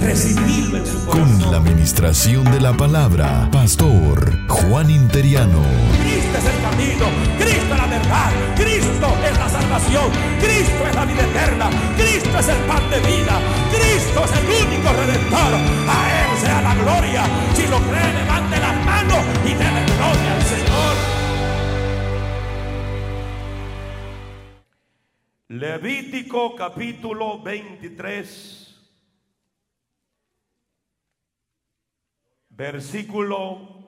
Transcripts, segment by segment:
Recibirlo en su corazón. Con la administración de la palabra, Pastor Juan Interiano. Cristo es el camino, Cristo es la verdad, Cristo es la salvación, Cristo es la vida eterna, Cristo es el pan de vida, Cristo es el único redentor. A Él sea la gloria. Si lo cree, levante las manos y déle gloria al Señor. Levítico capítulo 23. Versículo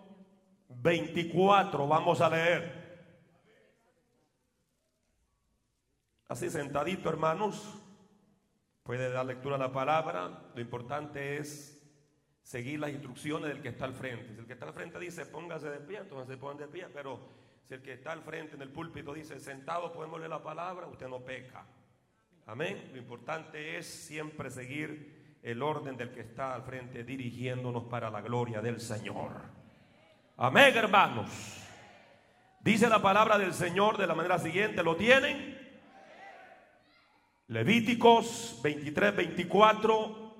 24, vamos a leer. Así sentadito, hermanos, puede dar lectura a la palabra. Lo importante es seguir las instrucciones del que está al frente. Si el que está al frente dice póngase de pie, entonces se ponen de pie. Pero si el que está al frente en el púlpito dice sentado podemos leer la palabra, usted no peca. Amén. Lo importante es siempre seguir el orden del que está al frente dirigiéndonos para la gloria del Señor. Amén, hermanos. Dice la palabra del Señor de la manera siguiente, ¿lo tienen? Levíticos 23, 24.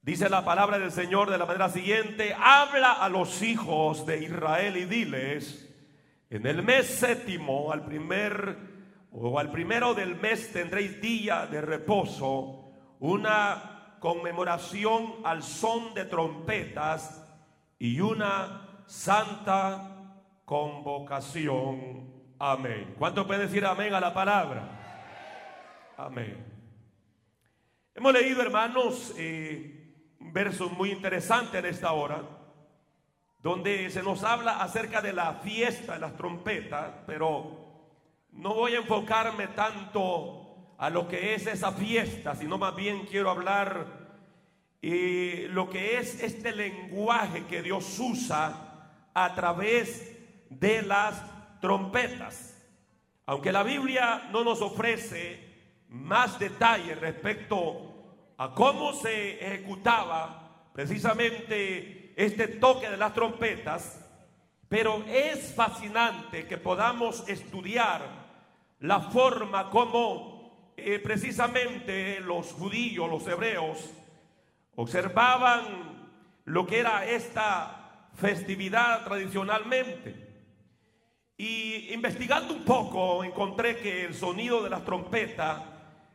Dice la palabra del Señor de la manera siguiente, habla a los hijos de Israel y diles, en el mes séptimo, al primer o al primero del mes tendréis día de reposo, una conmemoración al son de trompetas y una santa convocación. Amén. ¿Cuánto puede decir amén a la palabra? Amén. Hemos leído, hermanos, eh, un verso muy interesante en esta hora, donde se nos habla acerca de la fiesta de las trompetas, pero no voy a enfocarme tanto a lo que es esa fiesta, sino más bien quiero hablar y lo que es este lenguaje que Dios usa a través de las trompetas. Aunque la Biblia no nos ofrece más detalles respecto a cómo se ejecutaba precisamente este toque de las trompetas, pero es fascinante que podamos estudiar la forma como eh, precisamente los judíos, los hebreos, observaban lo que era esta festividad tradicionalmente. Y investigando un poco encontré que el sonido de la trompeta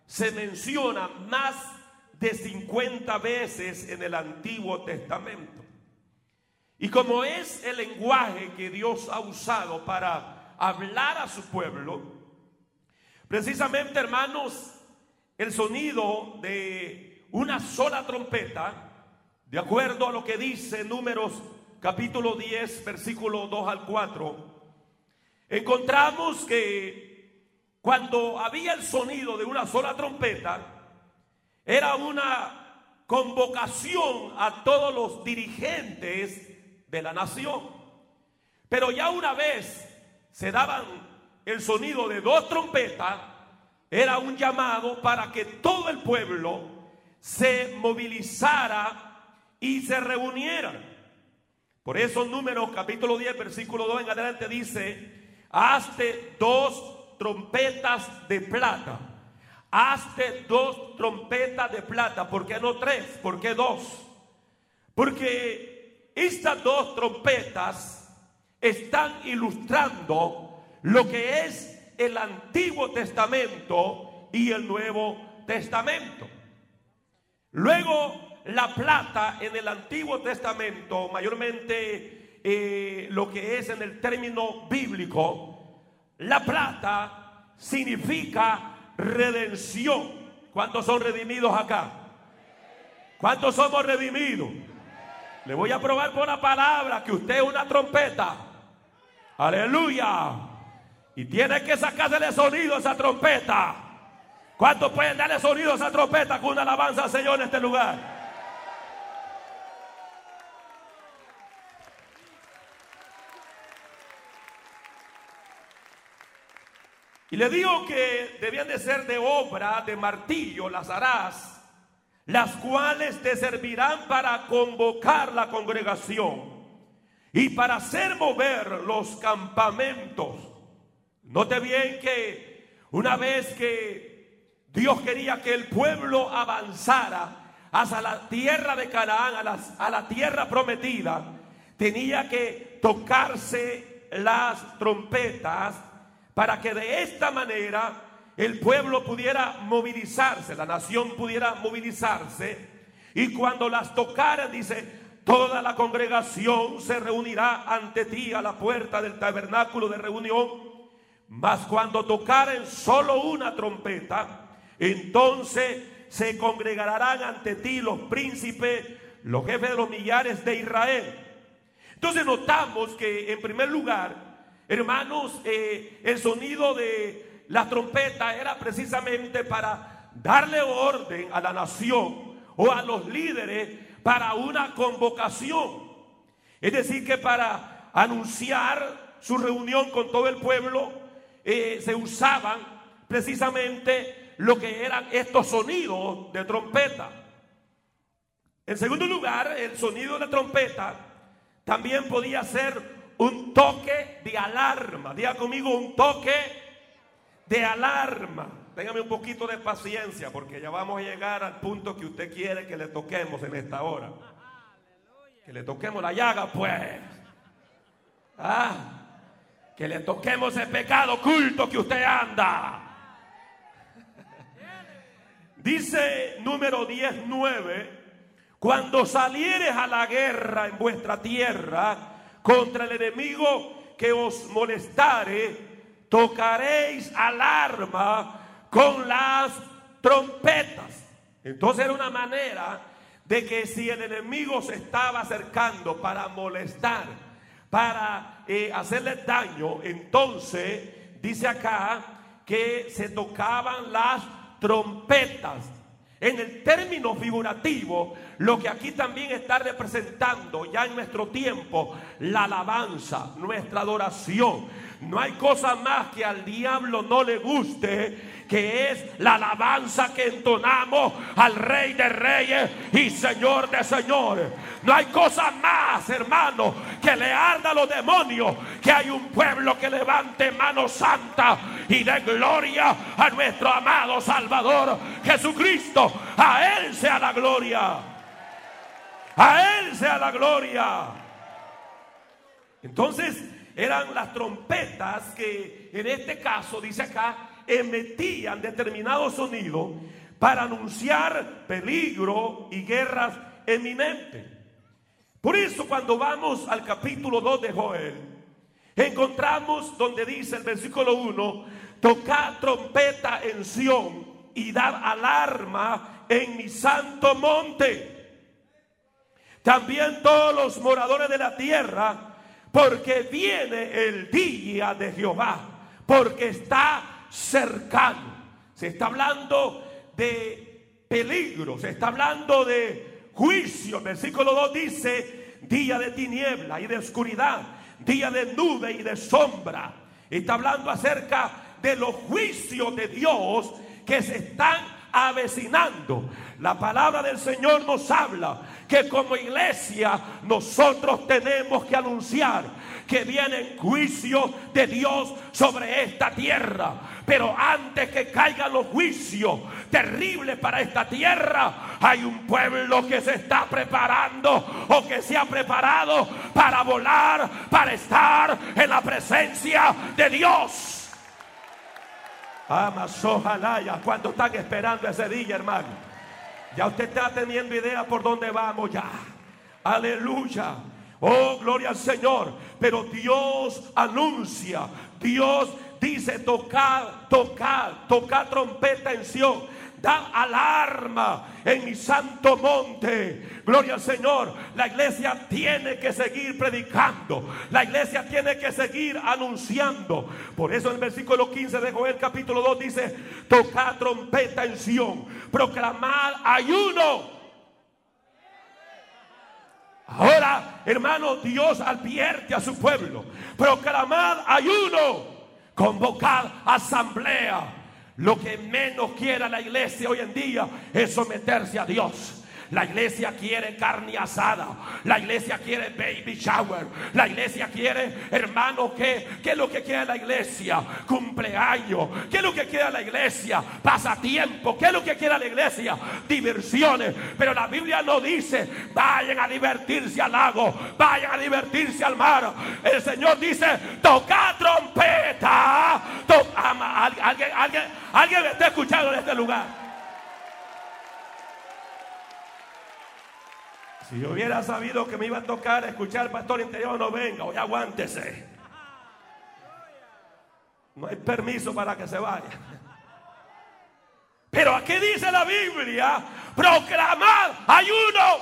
se menciona más de 50 veces en el Antiguo Testamento. Y como es el lenguaje que Dios ha usado para hablar a su pueblo, Precisamente, hermanos, el sonido de una sola trompeta, de acuerdo a lo que dice Números capítulo 10, versículo 2 al 4, encontramos que cuando había el sonido de una sola trompeta, era una convocación a todos los dirigentes de la nación. Pero ya una vez se daban el sonido de dos trompetas era un llamado para que todo el pueblo se movilizara y se reuniera. Por eso números capítulo 10 versículo 2 en adelante dice, hazte dos trompetas de plata. Hazte dos trompetas de plata. ¿Por qué no tres? ¿Por qué dos? Porque estas dos trompetas están ilustrando lo que es el Antiguo Testamento y el Nuevo Testamento. Luego, la plata en el Antiguo Testamento, mayormente eh, lo que es en el término bíblico, la plata significa redención. ¿Cuántos son redimidos acá? ¿Cuántos somos redimidos? Le voy a probar por la palabra que usted es una trompeta. Aleluya. Y tiene que sacársele sonido a esa trompeta. ¿Cuántos pueden darle sonido a esa trompeta con una alabanza al Señor en este lugar? Y le digo que debían de ser de obra, de martillo, las harás, las cuales te servirán para convocar la congregación y para hacer mover los campamentos. Note bien que una vez que Dios quería que el pueblo avanzara hacia la tierra de Canaán, a, a la tierra prometida, tenía que tocarse las trompetas para que de esta manera el pueblo pudiera movilizarse, la nación pudiera movilizarse. Y cuando las tocaran, dice, toda la congregación se reunirá ante ti a la puerta del tabernáculo de reunión. Mas cuando tocaren solo una trompeta, entonces se congregarán ante ti los príncipes, los jefes de los millares de Israel. Entonces notamos que en primer lugar, Hermanos, eh, el sonido de la trompeta era precisamente para darle orden a la nación o a los líderes para una convocación. Es decir, que para anunciar su reunión con todo el pueblo eh, se usaban precisamente lo que eran estos sonidos de trompeta. En segundo lugar, el sonido de trompeta también podía ser un toque de alarma. Diga conmigo un toque de alarma. Téngame un poquito de paciencia porque ya vamos a llegar al punto que usted quiere que le toquemos en esta hora. Que le toquemos la llaga, pues. Ah, que le toquemos el pecado oculto que usted anda. Dice número 19, cuando salieres a la guerra en vuestra tierra, contra el enemigo que os molestare, tocaréis alarma con las trompetas. Entonces era una manera de que si el enemigo se estaba acercando para molestar, para eh, hacerle daño, entonces dice acá que se tocaban las trompetas. En el término figurativo, lo que aquí también está representando ya en nuestro tiempo, la alabanza, nuestra adoración. No hay cosa más que al diablo no le guste que es la alabanza que entonamos al Rey de Reyes y Señor de Señores. No hay cosa más, hermano, que le arda a los demonios que hay un pueblo que levante mano santa y dé gloria a nuestro amado Salvador Jesucristo. A Él sea la gloria. A Él sea la gloria. Entonces eran las trompetas que en este caso dice acá emitían determinado sonido para anunciar peligro y guerras eminentes. Por eso cuando vamos al capítulo 2 de Joel, encontramos donde dice el versículo 1, tocad trompeta en Sión y dad alarma en mi santo monte. También todos los moradores de la tierra, porque viene el día de Jehová, porque está cercano. Se está hablando de peligro, se está hablando de juicio. Versículo 2 dice, día de tiniebla y de oscuridad, día de nube y de sombra. Está hablando acerca de los juicios de Dios que se están avecinando. La palabra del Señor nos habla que como iglesia nosotros tenemos que anunciar que viene juicio de Dios sobre esta tierra. Pero antes que caigan los juicios terribles para esta tierra, hay un pueblo que se está preparando o que se ha preparado para volar, para estar en la presencia de Dios. Amas, ojalá ya. ¿Cuánto están esperando ese día, hermano? Ya usted está teniendo idea por dónde vamos ya. Aleluya. Oh, gloria al Señor. Pero Dios anuncia, Dios dice tocar, tocar, tocar trompeta en Sion da alarma en mi santo monte. Gloria al Señor. La iglesia tiene que seguir predicando. La iglesia tiene que seguir anunciando. Por eso en el versículo 15 de Joel capítulo 2 dice, tocar trompeta en Sión, proclamar ayuno. Ahora, hermano, Dios advierte a su pueblo, proclamar ayuno convocar asamblea. Lo que menos quiera la iglesia hoy en día es someterse a Dios. La iglesia quiere carne asada. La iglesia quiere baby shower. La iglesia quiere, hermano, ¿qué, ¿qué es lo que quiere la iglesia? Cumpleaños. ¿Qué es lo que quiere la iglesia? Pasatiempo. ¿Qué es lo que quiere la iglesia? Diversiones. Pero la Biblia no dice, vayan a divertirse al lago. Vayan a divertirse al mar. El Señor dice, toca trompeta. alguien, alguien, alguien me está escuchando en este lugar. Si yo hubiera sabido que me iba a tocar escuchar al pastor interior, no venga, hoy aguántese. No hay permiso para que se vaya. Pero aquí dice la Biblia, proclamar ayuno,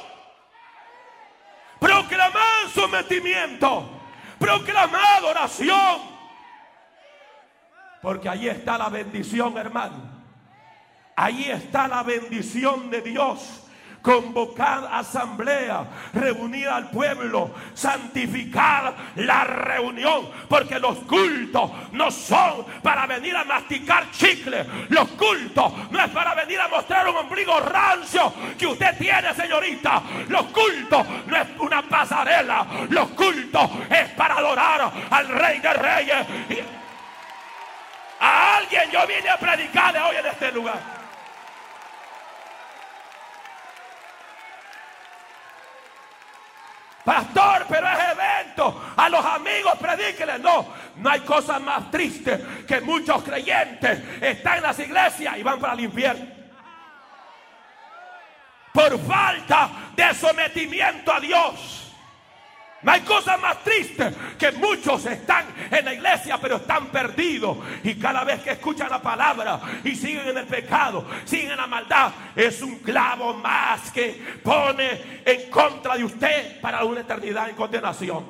proclamar sometimiento, proclamar oración. Porque ahí está la bendición, hermano. Ahí está la bendición de Dios convocar asamblea, reunir al pueblo, santificar la reunión, porque los cultos no son para venir a masticar chicle, los cultos no es para venir a mostrar un ombligo rancio que usted tiene, señorita, los cultos no es una pasarela, los cultos es para adorar al Rey de Reyes. a alguien yo vine a predicarle hoy en este lugar. Pastor, pero es evento. A los amigos predíqueles. No, no hay cosa más triste que muchos creyentes están en las iglesias y van para el infierno. Por falta de sometimiento a Dios. No hay cosa más triste que muchos están en la iglesia pero están perdidos. Y cada vez que escuchan la palabra y siguen en el pecado, siguen en la maldad, es un clavo más que pone en contra de usted para una eternidad en condenación.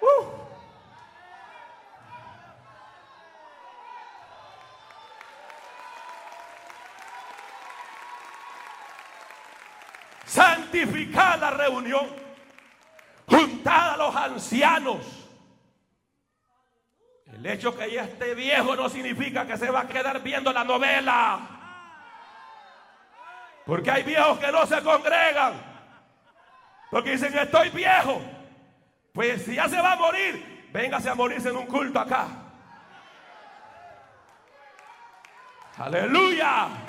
Uh. Santificar la reunión juntada a los ancianos. El hecho que ya esté viejo no significa que se va a quedar viendo la novela. Porque hay viejos que no se congregan. Porque dicen, estoy viejo. Pues si ya se va a morir, véngase a morirse en un culto acá. Aleluya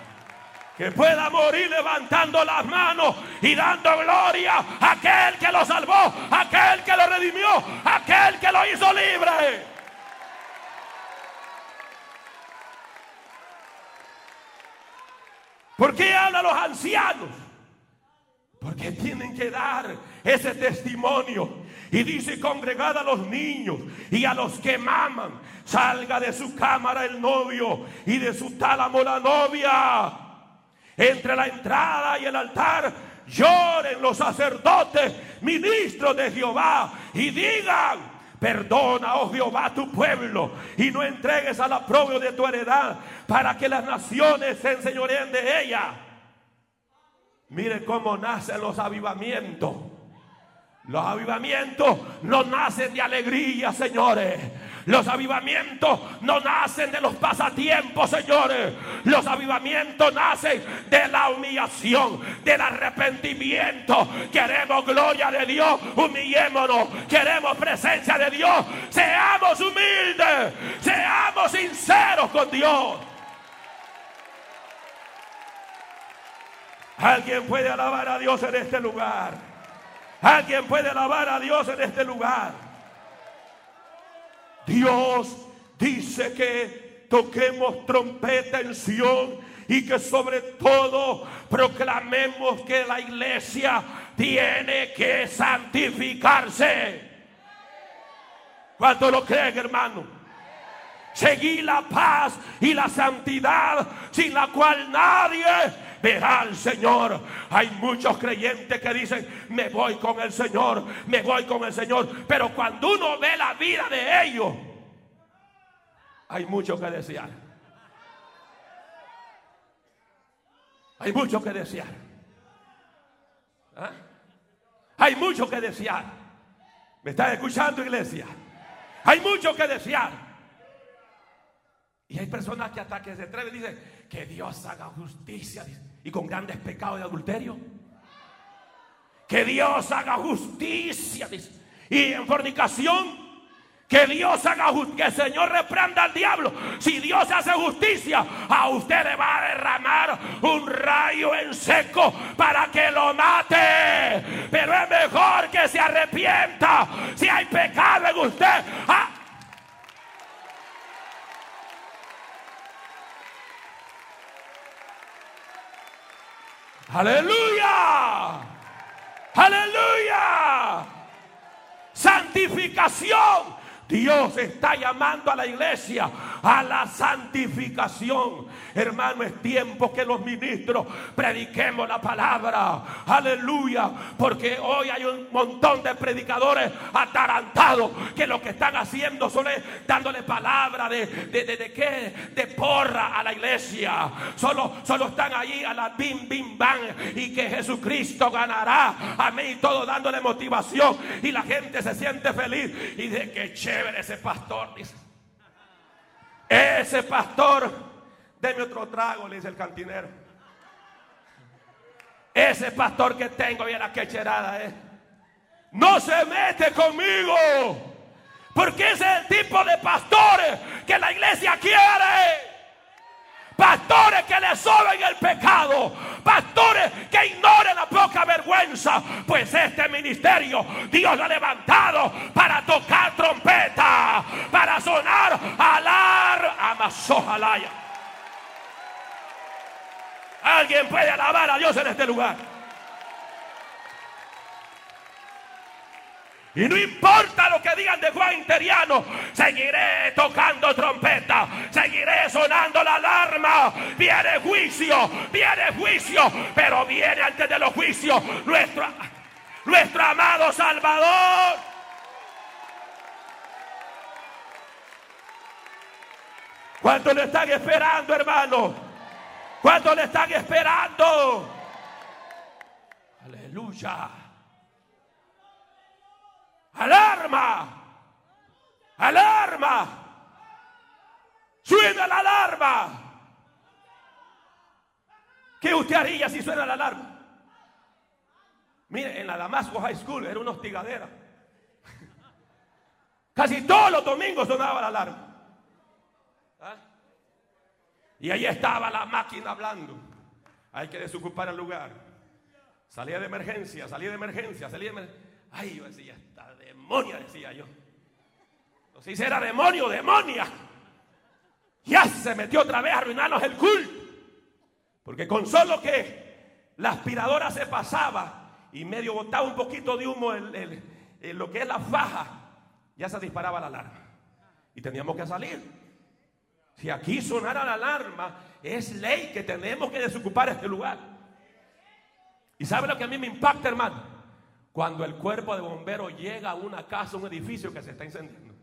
que pueda morir levantando las manos y dando gloria a aquel que lo salvó, aquel que lo redimió, aquel que lo hizo libre. ¿Por qué hablan los ancianos? Porque tienen que dar ese testimonio. Y dice, congregad a los niños y a los que maman. Salga de su cámara el novio y de su tálamo la novia entre la entrada y el altar lloren los sacerdotes, ministros de Jehová, y digan, Perdona, oh Jehová, tu pueblo y no entregues a la propia de tu heredad para que las naciones se enseñoreen de ella. Mire cómo nacen los avivamientos. Los avivamientos no nacen de alegría, señores. Los avivamientos no nacen de los pasatiempos, señores. Los avivamientos nacen de la humillación, del arrepentimiento. Queremos gloria de Dios, humillémonos. Queremos presencia de Dios. Seamos humildes, seamos sinceros con Dios. Alguien puede alabar a Dios en este lugar. Alguien puede alabar a Dios en este lugar. Dios dice que toquemos trompeta en Sion y que sobre todo proclamemos que la iglesia tiene que santificarse. ¿Cuánto lo creen, hermano? Seguir la paz y la santidad sin la cual nadie verá al Señor. Hay muchos creyentes que dicen, me voy con el Señor, me voy con el Señor. Pero cuando uno ve la vida de ellos, hay mucho que desear. Hay mucho que desear. ¿Ah? Hay mucho que desear. ¿Me están escuchando, iglesia? Hay mucho que desear. Y hay personas que hasta que se atreven dicen que Dios haga justicia y con grandes pecados de adulterio. Que Dios haga justicia y en fornicación. Que Dios haga justicia, que el Señor reprenda al diablo. Si Dios hace justicia, a usted le va a derramar un rayo en seco para que lo mate. Pero es mejor que se arrepienta. Si hay pecado en usted, ah, Aleluya. Aleluya. Santificación. Dios está llamando a la iglesia a la santificación. Hermano, es tiempo que los ministros prediquemos la palabra. Aleluya. Porque hoy hay un montón de predicadores atarantados que lo que están haciendo son dándole palabra de, de, de, qué? De porra a la iglesia. Solo, solo están ahí a la bim, bim, bam. Y que Jesucristo ganará. Amén. Y todo dándole motivación. Y la gente se siente feliz. Y de que chévere ese pastor. Ese pastor, deme otro trago, le dice el cantinero. Ese pastor que tengo, la que cherada es. No se mete conmigo. Porque ese es el tipo de pastores que la iglesia quiere. Pastores que le soben el pecado. Pastores que ignoren la poca vergüenza. Pues este ministerio Dios lo ha levantado para tocar trompeta. Para sonar alar. Amazojalaya. Alguien puede alabar a Dios en este lugar. Y no importa lo que digan de Juan Interiano, seguiré tocando trompeta, seguiré sonando la alarma. Viene juicio, viene juicio, pero viene antes de los juicios nuestro, nuestro amado Salvador. ¿Cuánto le están esperando, hermano? ¿Cuánto le están esperando? Aleluya. Alarma. Alarma. Suena la alarma. ¿Qué usted haría si suena la alarma? Mire, en la Damasco High School era una hostigadera. Casi todos los domingos sonaba la alarma. Y ahí estaba la máquina hablando. Hay que desocupar el lugar. Salía de emergencia, salía de emergencia, salía de emergencia. Ay, yo decía, esta demonia, decía yo. Entonces era demonio, demonia. Ya se metió otra vez a arruinarnos el culto. Porque con solo que la aspiradora se pasaba y medio botaba un poquito de humo en, lo que es la faja, ya se disparaba la alarma. Y teníamos que salir. Si aquí sonara la alarma, es ley que tenemos que desocupar este lugar. ¿Y sabe lo que a mí me impacta, hermano? Cuando el cuerpo de bomberos llega a una casa, un edificio que se está incendiando.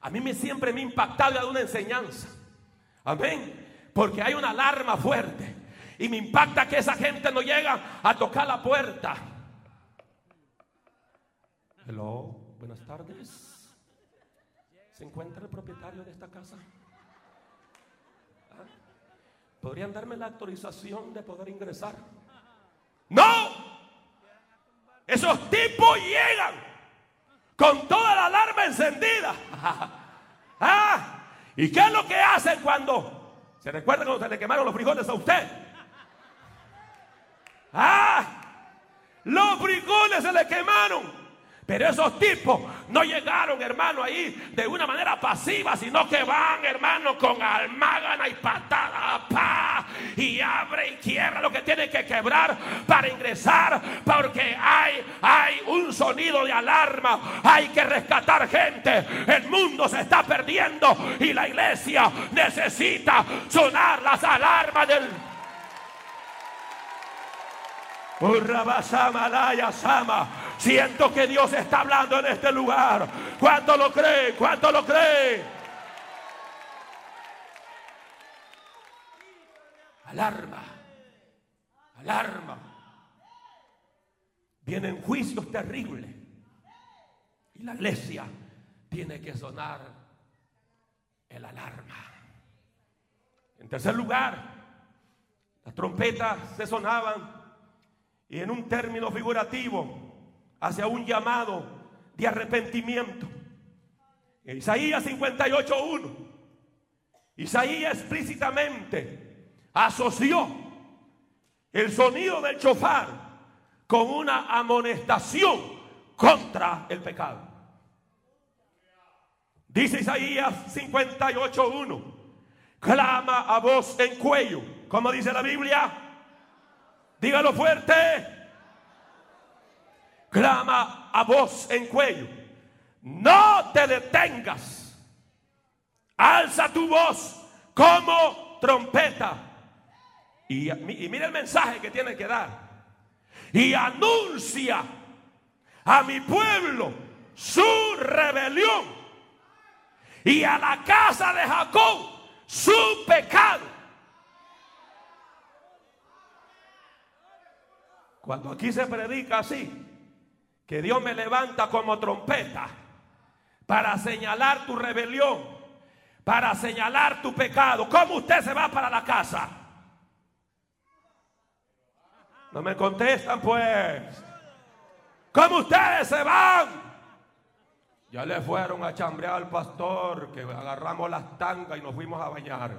A mí me, siempre me ha impactado dado una enseñanza. Amén. Porque hay una alarma fuerte. Y me impacta que esa gente no llega a tocar la puerta. Hello, buenas tardes. ¿Se encuentra el propietario de esta casa? ¿Ah? ¿Podrían darme la autorización de poder ingresar? No. Esos tipos llegan con toda la alarma encendida. ah, ¿Y qué es lo que hacen cuando se recuerda cuando se le quemaron los frijoles a usted? Ah, los frijoles se le quemaron. Pero esos tipos no llegaron, hermano, ahí de una manera pasiva, sino que van, hermano, con almágana y patada, pa, y abre y quiebra lo que tiene que quebrar para ingresar, porque hay, hay un sonido de alarma, hay que rescatar gente, el mundo se está perdiendo y la iglesia necesita sonar las alarmas del Sama. Siento que Dios está hablando en este lugar. ¿Cuánto lo cree? ¿Cuánto lo cree? Alarma. Alarma. Vienen juicios terribles. Y la iglesia tiene que sonar el alarma. En tercer lugar, las trompetas se sonaban y en un término figurativo hacia un llamado de arrepentimiento. En Isaías 58.1, Isaías explícitamente asoció el sonido del chofar con una amonestación contra el pecado. Dice Isaías 58.1, clama a voz en cuello, como dice la Biblia, dígalo fuerte, clama a voz en cuello, no te detengas, alza tu voz como trompeta. Y, mira el mensaje que tiene que dar. Y anuncia a mi pueblo su rebelión y a la casa de Jacob su pecado. Cuando aquí se predica así, que Dios me levanta como trompeta para señalar tu rebelión, para señalar tu pecado, ¿cómo usted se va para la casa? No me contestan pues. ¿Cómo ustedes se van? Ya le fueron a chambrear al pastor que agarramos las tangas y nos fuimos a bañar.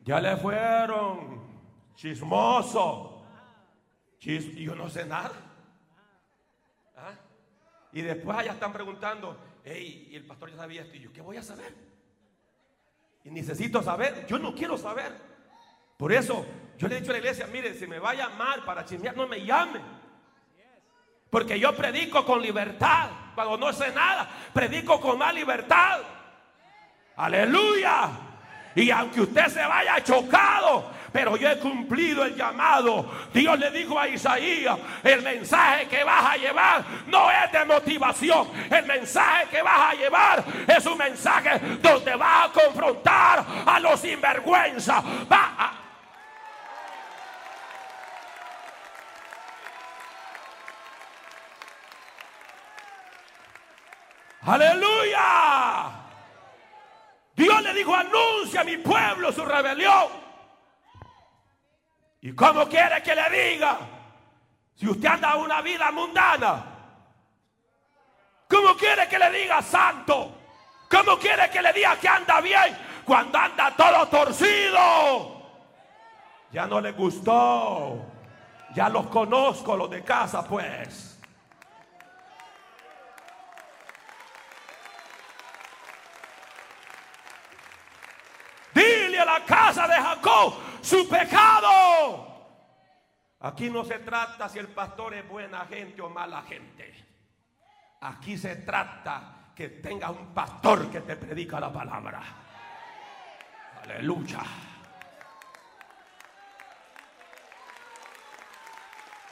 Ya le fueron chismoso. Y yo no sé nada. ¿Ah? Y después allá están preguntando, hey, y el pastor ya sabía esto. Y yo, ¿qué voy a saber? Y necesito saber. Yo no quiero saber. Por eso yo le he dicho a la iglesia, mire, si me va a llamar para chismear, no me llame. Porque yo predico con libertad. Cuando no sé nada, predico con más libertad. Aleluya. Y aunque usted se vaya chocado, pero yo he cumplido el llamado. Dios le dijo a Isaías, el mensaje que vas a llevar no es de motivación. El mensaje que vas a llevar es un mensaje donde vas a confrontar a los sinvergüenza. Va Aleluya. Dios le dijo, anuncia a mi pueblo su rebelión. ¿Y cómo quiere que le diga? Si usted anda una vida mundana. ¿Cómo quiere que le diga santo? ¿Cómo quiere que le diga que anda bien cuando anda todo torcido? Ya no le gustó. Ya los conozco los de casa, pues. Dile a la casa de Jacob su pecado. Aquí no se trata si el pastor es buena gente o mala gente. Aquí se trata que tenga un pastor que te predica la palabra. Aleluya.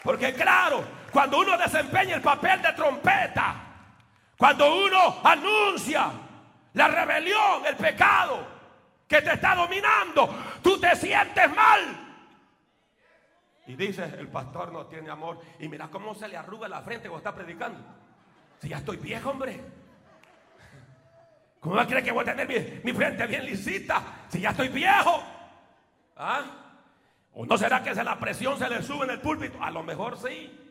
Porque claro, cuando uno desempeña el papel de trompeta, cuando uno anuncia la rebelión, el pecado, que te está dominando, tú te sientes mal. Y dice, el pastor no tiene amor. Y mira cómo se le arruga la frente cuando está predicando. Si ya estoy viejo, hombre. ¿Cómo creer que voy a tener mi, frente bien lisita? Si ya estoy viejo. ¿Ah? ¿O no será que la presión se le sube en el púlpito? A lo mejor sí.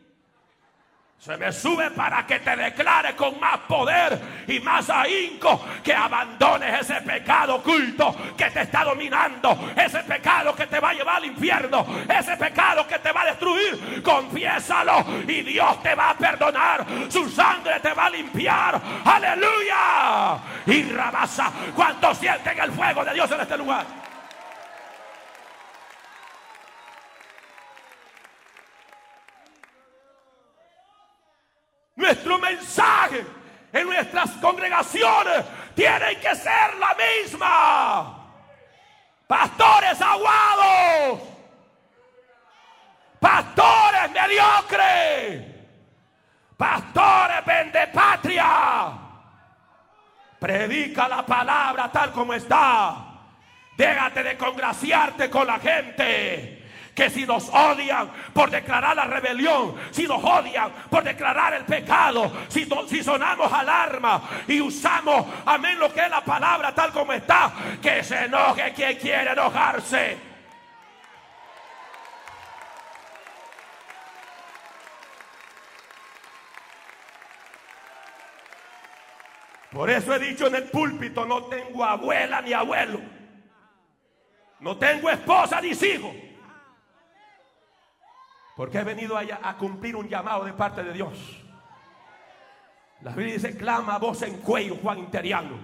Se me sube para que te declare con más poder y más ahínco que abandones ese pecado oculto que te está dominando, ese pecado que te va a llevar al infierno, ese pecado que te va a destruir. Confiésalo y Dios te va a perdonar, su sangre te va a limpiar. Aleluya. Y rabasa, cuando sienten el fuego de Dios en este lugar? Nuestro mensaje en nuestras congregaciones tiene que ser la misma. Pastores aguados. Pastores mediocres. Pastores vende patria. Predica la palabra tal como está. Déjate de congraciarte con la gente que si nos odian por declarar la rebelión, si nos odian por declarar el pecado, si, si sonamos alarma y usamos, amén, lo que es la palabra tal como está, que se enoje quien quiere enojarse. Por eso he dicho en el púlpito, no tengo abuela ni abuelo. No tengo esposa ni hijo. Porque he venido allá a cumplir un llamado de parte de Dios. La Biblia dice, clama voz en cuello, Juan Interiano.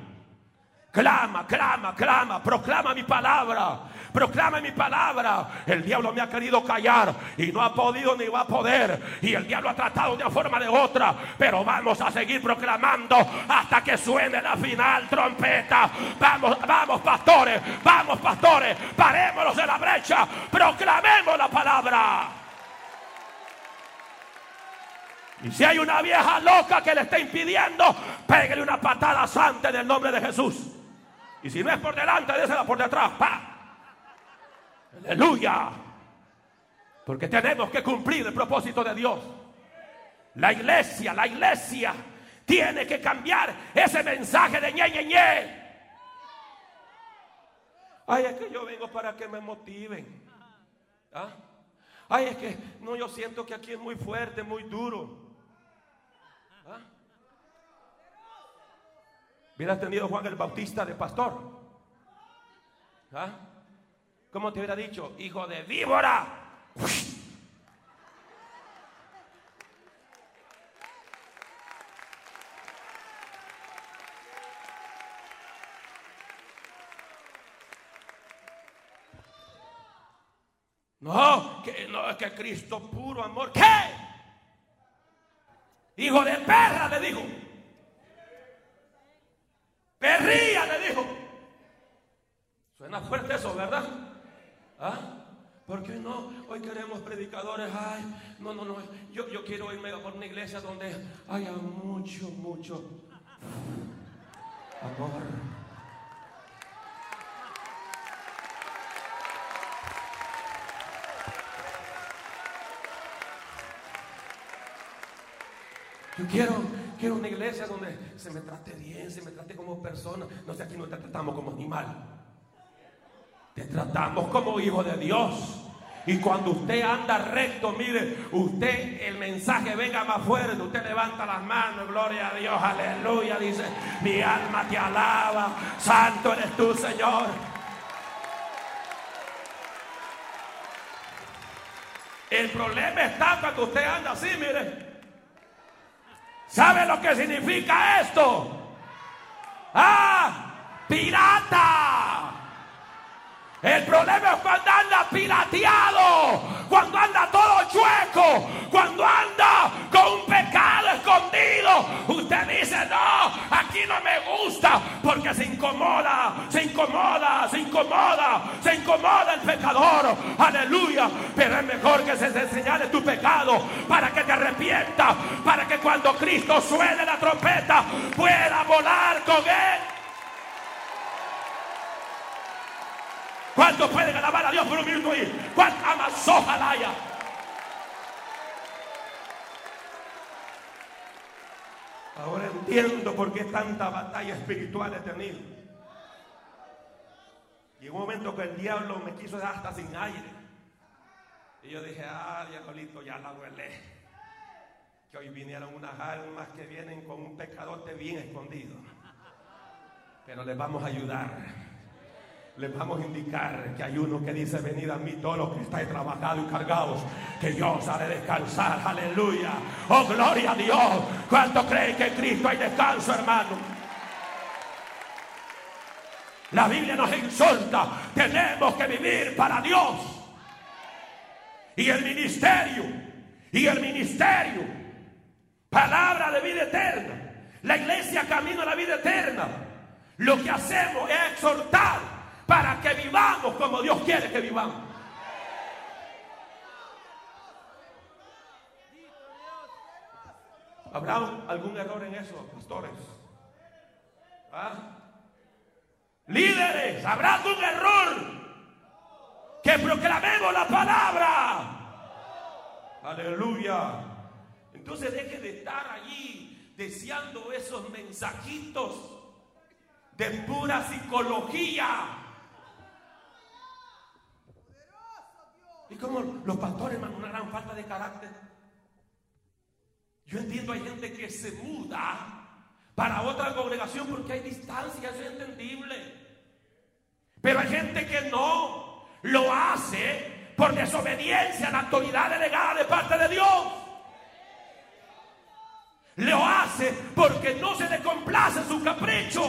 Clama, clama, clama, proclama mi palabra, proclama mi palabra. El diablo me ha querido callar y no ha podido ni va a poder. Y el diablo ha tratado de una forma de otra, pero vamos a seguir proclamando hasta que suene la final trompeta. Vamos, vamos pastores, vamos pastores, parémonos en la brecha, proclamemos la palabra. Y si hay una vieja loca que le está impidiendo, pégale una patada santa en el nombre de Jesús. Y si no es por delante, désela por detrás. ¡Pa! Aleluya. Porque tenemos que cumplir el propósito de Dios. La iglesia, la iglesia tiene que cambiar ese mensaje de ñe, ñe, ñe. Ay, es que yo vengo para que me motiven. ¿Ah? Ay, es que no, yo siento que aquí es muy fuerte, muy duro. ¿Ah? Hubieras tenido Juan el Bautista de pastor. ¿Ah? ¿Cómo te hubiera dicho? Hijo de víbora. No, que no que Cristo puro amor. ¿Qué? Hijo de perra, le dijo. Perría, le dijo. Suena fuerte eso, ¿verdad? ¿Ah? ¿Por qué no? Hoy queremos predicadores. Ay, no, no, no. Yo, yo quiero irme por una iglesia donde haya mucho, mucho amor. Yo quiero, quiero una iglesia donde se me trate bien, se me trate como persona. No sé, aquí no te tratamos como animal. Te tratamos como hijo de Dios. Y cuando usted anda recto, mire, usted el mensaje venga más fuerte, usted levanta las manos, gloria a Dios, aleluya, dice, mi alma te alaba, santo eres tú, Señor. El problema está cuando usted anda así, mire. ¿Sabe lo que significa esto? ¡Ah! ¡Pirata! El problema es cuando anda pirateado, cuando anda todo chueco, cuando anda con un pecado escondido. Usted dice, no, aquí no me gusta, porque se incomoda, se incomoda, se incomoda, se incomoda el pecador. Aleluya. Pero es mejor que se te señale tu pecado para que te arrepientas, para que cuando Cristo suene la trompeta pueda volar con él. ¿Cuántos pueden alabar a Dios por un minuto ahí? ¿Cuántos amas ojalá Ahora entiendo por qué tanta batalla espiritual he tenido. Llegó un momento que el diablo me quiso dejar hasta sin aire. Y yo dije, ah, diabolito, ya la huele. Que hoy vinieron unas almas que vienen con un pecador bien escondido. Pero les vamos a ayudar les vamos a indicar que hay uno que dice, venid a mí todos los que estáis trabajados y cargados, que yo os haré descansar, aleluya, oh gloria a Dios, ¿cuánto creen que en Cristo hay descanso, hermano? La Biblia nos exhorta, tenemos que vivir para Dios. Y el ministerio, y el ministerio, palabra de vida eterna, la iglesia camino a la vida eterna. Lo que hacemos es exhortar para que vivamos como Dios quiere que vivamos. ¿Habrá algún error en eso, pastores? ¿Ah? Líderes, ¿habrá algún error? Que proclamemos la palabra Aleluya. Entonces deje de estar allí deseando esos mensajitos de pura psicología. Y como los pastores, hermano, una gran falta de carácter. Yo entiendo, hay gente que se muda para otra congregación porque hay distancia, eso es entendible. Pero hay gente que no lo hace por desobediencia a la autoridad delegada de parte de Dios. Lo hace porque no se le complace su capricho.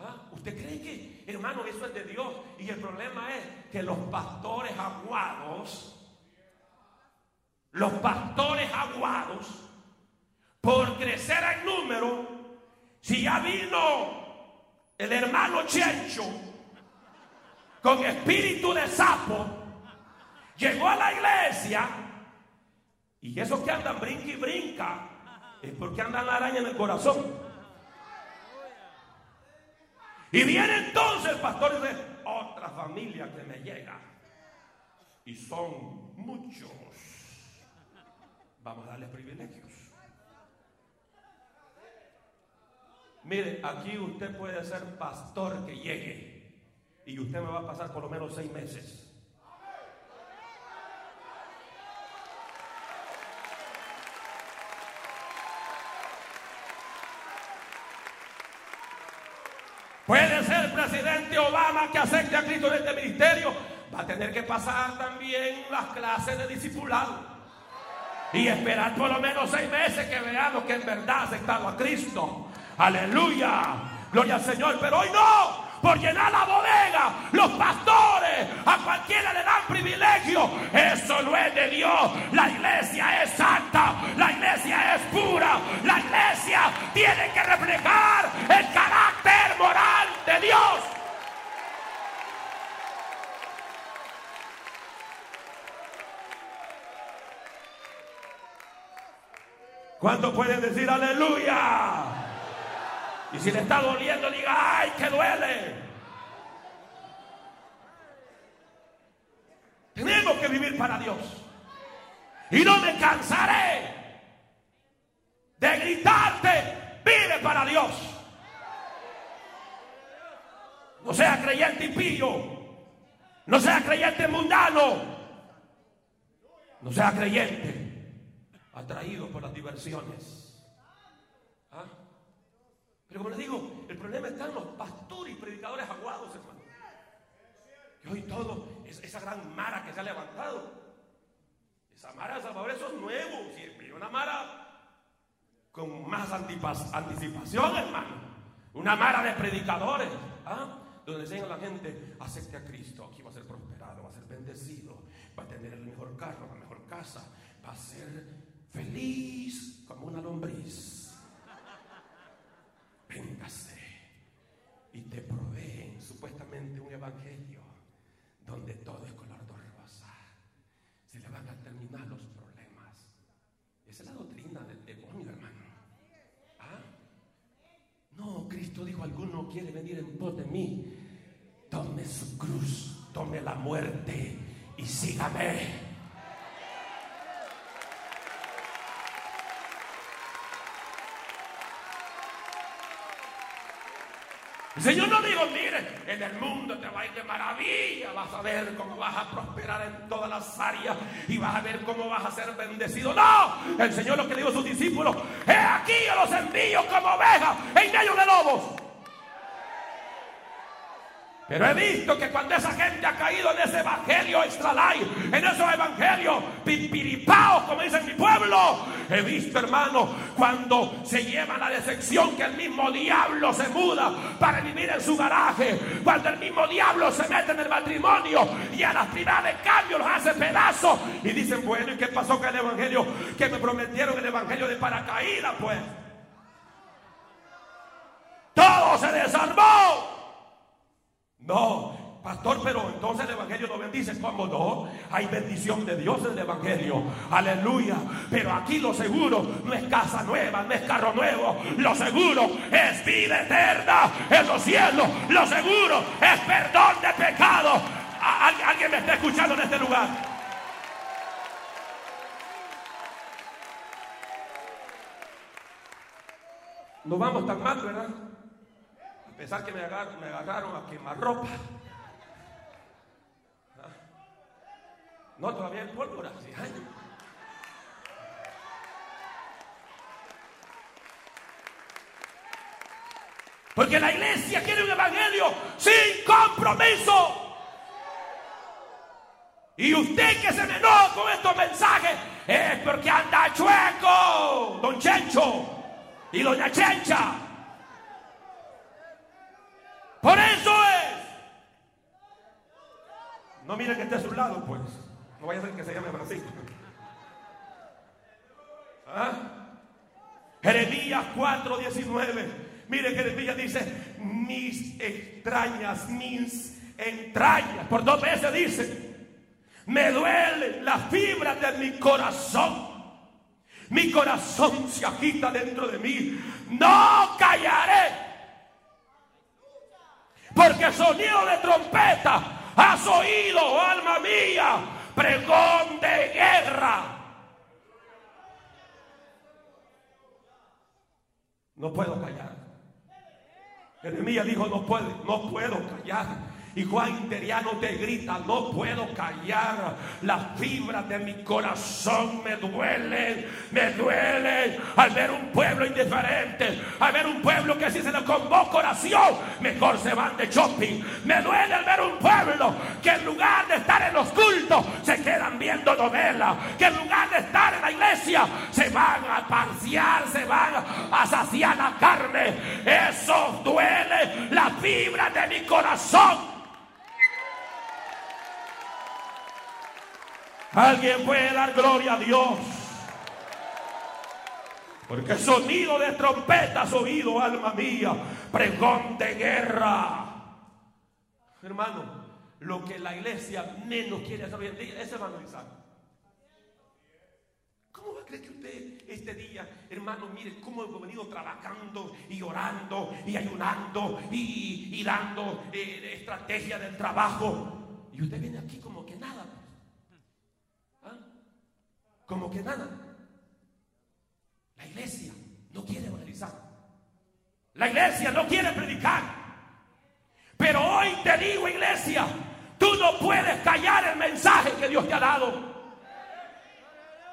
¿Ah? ¿Usted cree que, hermano, eso es de Dios? Y el problema es que los pastores aguados, los pastores aguados, por crecer en número, si ya vino el hermano Chencho con espíritu de sapo, llegó a la iglesia y esos que andan brinca y brinca es porque andan araña en el corazón. Y viene entonces el pastor de otra familia que me llega. Y son muchos. Vamos a darles privilegios. Mire, aquí usted puede ser pastor que llegue. Y usted me va a pasar por lo menos seis meses. Puede ser presidente Obama que acepte a Cristo en este ministerio. Va a tener que pasar también las clases de discipulado. Y esperar por lo menos seis meses que veamos que en verdad ha aceptado a Cristo. Aleluya. Gloria al Señor. Pero hoy no por llenar la bodega, los pastores, a cualquiera le dan privilegio. Eso no es de Dios. La iglesia es santa, la iglesia es pura, la iglesia tiene que reflejar el carácter Dios. ¿Cuántos pueden decir aleluya? Y si le está doliendo, diga, ay, que duele. Tenemos que vivir para Dios. Y no me cansaré de gritarte, vive para Dios. No sea creyente impío. No sea creyente mundano. No sea creyente atraído por las diversiones. ¿Ah? Pero como les digo, el problema está en los pastores y predicadores aguados, hermano. Que hoy todo, esa gran mara que se ha levantado, esa mara de Salvador, eso es. Una mara con más anticipación, hermano. Una mara de predicadores, ¿ah? Donde enseñan a la gente, acepte a Cristo, aquí va a ser prosperado, va a ser bendecido, va a tener el mejor carro, la mejor casa, va a ser feliz como una lombriz véngase y te proveen supuestamente un evangelio donde todo es color de rosa. Se le van a terminar los problemas. Esa es la doctrina del demonio, hermano. ¿Ah? No, Cristo dijo, alguno quiere venir en pos de mí. Tome su cruz, tome la muerte y sígame. El Señor no dijo, mire, en el mundo te va a ir de maravilla, vas a ver cómo vas a prosperar en todas las áreas y vas a ver cómo vas a ser bendecido. No, el Señor lo que dijo a sus discípulos, he aquí yo los envío como ovejas en medio de lobos. Pero he visto que cuando esa gente ha caído en ese evangelio extra life, en esos evangelios pipiripaos, como dice mi pueblo, he visto, hermano, cuando se lleva la decepción que el mismo diablo se muda para vivir en su garaje, cuando el mismo diablo se mete en el matrimonio y a las primeras de cambio los hace pedazos y dicen, bueno, ¿y qué pasó con el evangelio? Que me prometieron el evangelio de paracaídas, pues. Todo se desarmó. No, Pastor, pero entonces el Evangelio no bendice. ¿Cómo no? Hay bendición de Dios en el Evangelio. Aleluya. Pero aquí lo seguro no es casa nueva, no es carro nuevo. Lo seguro es vida eterna en los cielos. Lo seguro es perdón de pecado. ¿Alguien me está escuchando en este lugar? No vamos tan mal, ¿verdad? A pesar que me agarraron, me agarraron a quemar ropa. ¿Ah? No, todavía hay pólvora. Sí, ay. Porque la iglesia quiere un evangelio sin compromiso. Y usted que se me enoja con estos mensajes es porque anda chueco, don Chencho y doña Chencha. Por eso es. No mire que esté a su lado, pues. No vaya a ser que se llame Francisco. ¿Ah? Jeremías 4:19. Mire, Jeremías dice: Mis extrañas, mis entrañas. Por dos veces dice: Me duelen las fibras de mi corazón. Mi corazón se agita dentro de mí. No callaré. Porque sonido de trompeta has oído, alma mía, pregón de guerra. No puedo callar. Jeremías dijo, no puedo, no puedo callar. Y Juan Interiano te grita, no puedo callar. Las fibras de mi corazón me duelen, me duelen al ver un pueblo indiferente, al ver un pueblo que si se le convoca oración, mejor se van de shopping. Me duele al ver un pueblo que en lugar de estar en los cultos, se quedan viendo novelas, que en lugar de estar en la iglesia, se van a parciar, se van a saciar la carne. Eso duele las fibras de mi corazón. Alguien puede dar gloria a Dios. Porque sonido de trompeta has oído, alma mía, pregón de guerra. Hermano, lo que la iglesia menos quiere hacer hoy en día es evangelizar. ¿Cómo va a creer que usted este día, hermano, mire cómo hemos venido trabajando y orando y ayunando y, dando eh, estrategia del trabajo? Y usted viene aquí como que nada como que nada. La iglesia no quiere evangelizar. La iglesia no quiere predicar. Pero hoy te digo, iglesia, tú no puedes callar el mensaje que Dios te ha dado.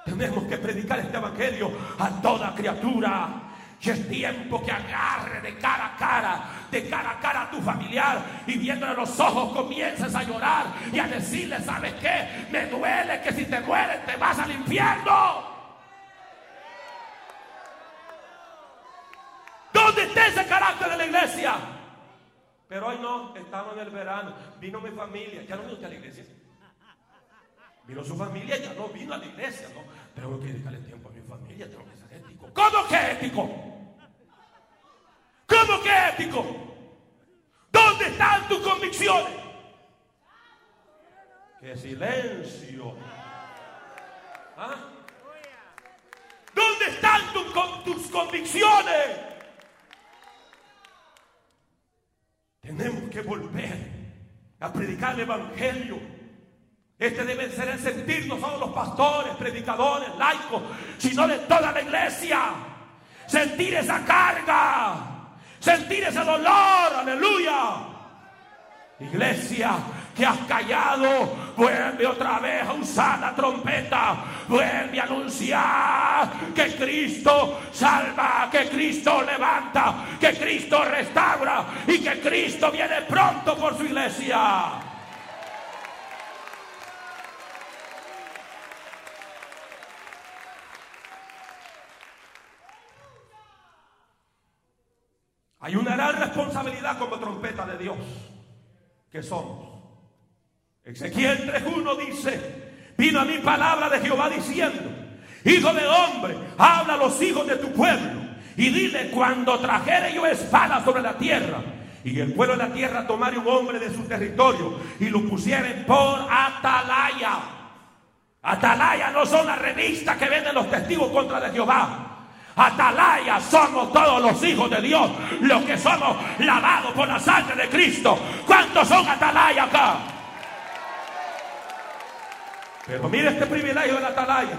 Tenemos que predicar este evangelio a toda criatura. Y es tiempo que agarre de cara a cara, de cara a cara a tu familiar y viéndole los ojos comiences a llorar y a decirle, ¿sabes qué? Me duele que si te mueres te vas al infierno. ¿Dónde está ese carácter de la iglesia? Pero hoy no, estamos en el verano. Vino mi familia, ya no vino usted a la iglesia. Vino su familia, ya no vino a la iglesia, ¿no? Tengo que dedicarle tiempo a mi familia, tengo que. ¿Cómo que ético? ¿Cómo que ético? ¿Dónde están tus convicciones? ¡Qué silencio! ¿Ah? ¿Dónde están tus convicciones? Tenemos que volver a predicar el Evangelio. Este debe ser el sentir no solo los pastores, predicadores, laicos, sino de toda la iglesia. Sentir esa carga sentir ese dolor, aleluya. Iglesia, que has callado, vuelve otra vez a usar la trompeta, vuelve a anunciar que Cristo salva, que Cristo levanta, que Cristo restaura y que Cristo viene pronto por su iglesia. Hay una gran responsabilidad como trompeta de Dios que somos. Ezequiel 3.1 dice, vino a mi palabra de Jehová diciendo, Hijo de hombre, habla a los hijos de tu pueblo y dile cuando trajere yo espada sobre la tierra y el pueblo de la tierra tomare un hombre de su territorio y lo pusiere por atalaya. Atalaya no son las revistas que venden los testigos contra de Jehová. Atalaya somos todos los hijos de Dios, los que somos lavados por la sangre de Cristo. ¿Cuántos son atalaya acá? Pero mire este privilegio de la atalaya.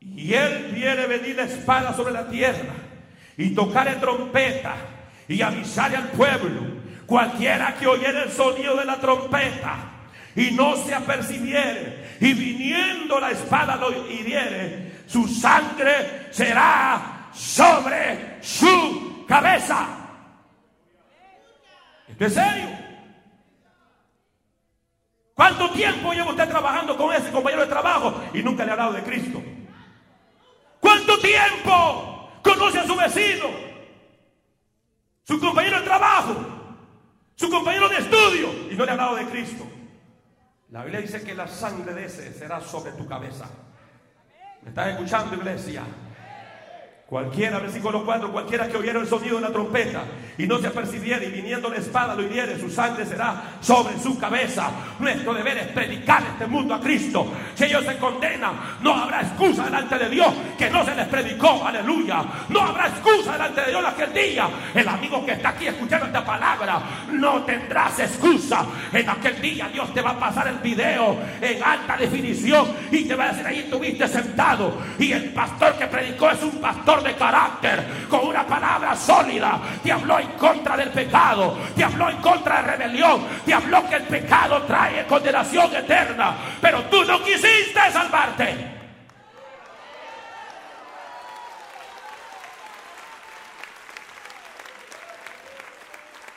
Y él viene venir la espada sobre la tierra. y tocare trompeta y avisare al pueblo, cualquiera que oyere el sonido de la trompeta y no se apercibiere y viniendo la espada lo hiriere, su sangre será sobre su cabeza. ¿Esto es serio? ¿Cuánto tiempo lleva usted trabajando con ese compañero de trabajo y nunca le ha hablado de Cristo? ¿Cuánto tiempo conoce a su vecino? Su compañero de trabajo, su compañero de estudio y no le ha hablado de Cristo. La Biblia dice que la sangre de ese será sobre tu cabeza. ¿Me estás escuchando, iglesia? Cualquiera, versículo 4, cualquiera que oyera el sonido de la trompeta y no se apercibiera y viniendo la espada lo hiriere, su sangre será sobre su cabeza. Nuestro deber es predicar este mundo a Cristo. Si ellos se condenan, no habrá excusa delante de Dios que no se les predicó. Aleluya. No habrá excusa delante de Dios aquel día. El amigo que está aquí escuchando esta palabra, no tendrás excusa. En aquel día Dios te va a pasar el video en alta definición y te va a decir ahí estuviste sentado y el pastor que predicó es un pastor de carácter, con una palabra sólida, te habló en contra del pecado, te habló en contra de rebelión, te habló que el pecado trae condenación eterna, pero tú no quisiste salvarte.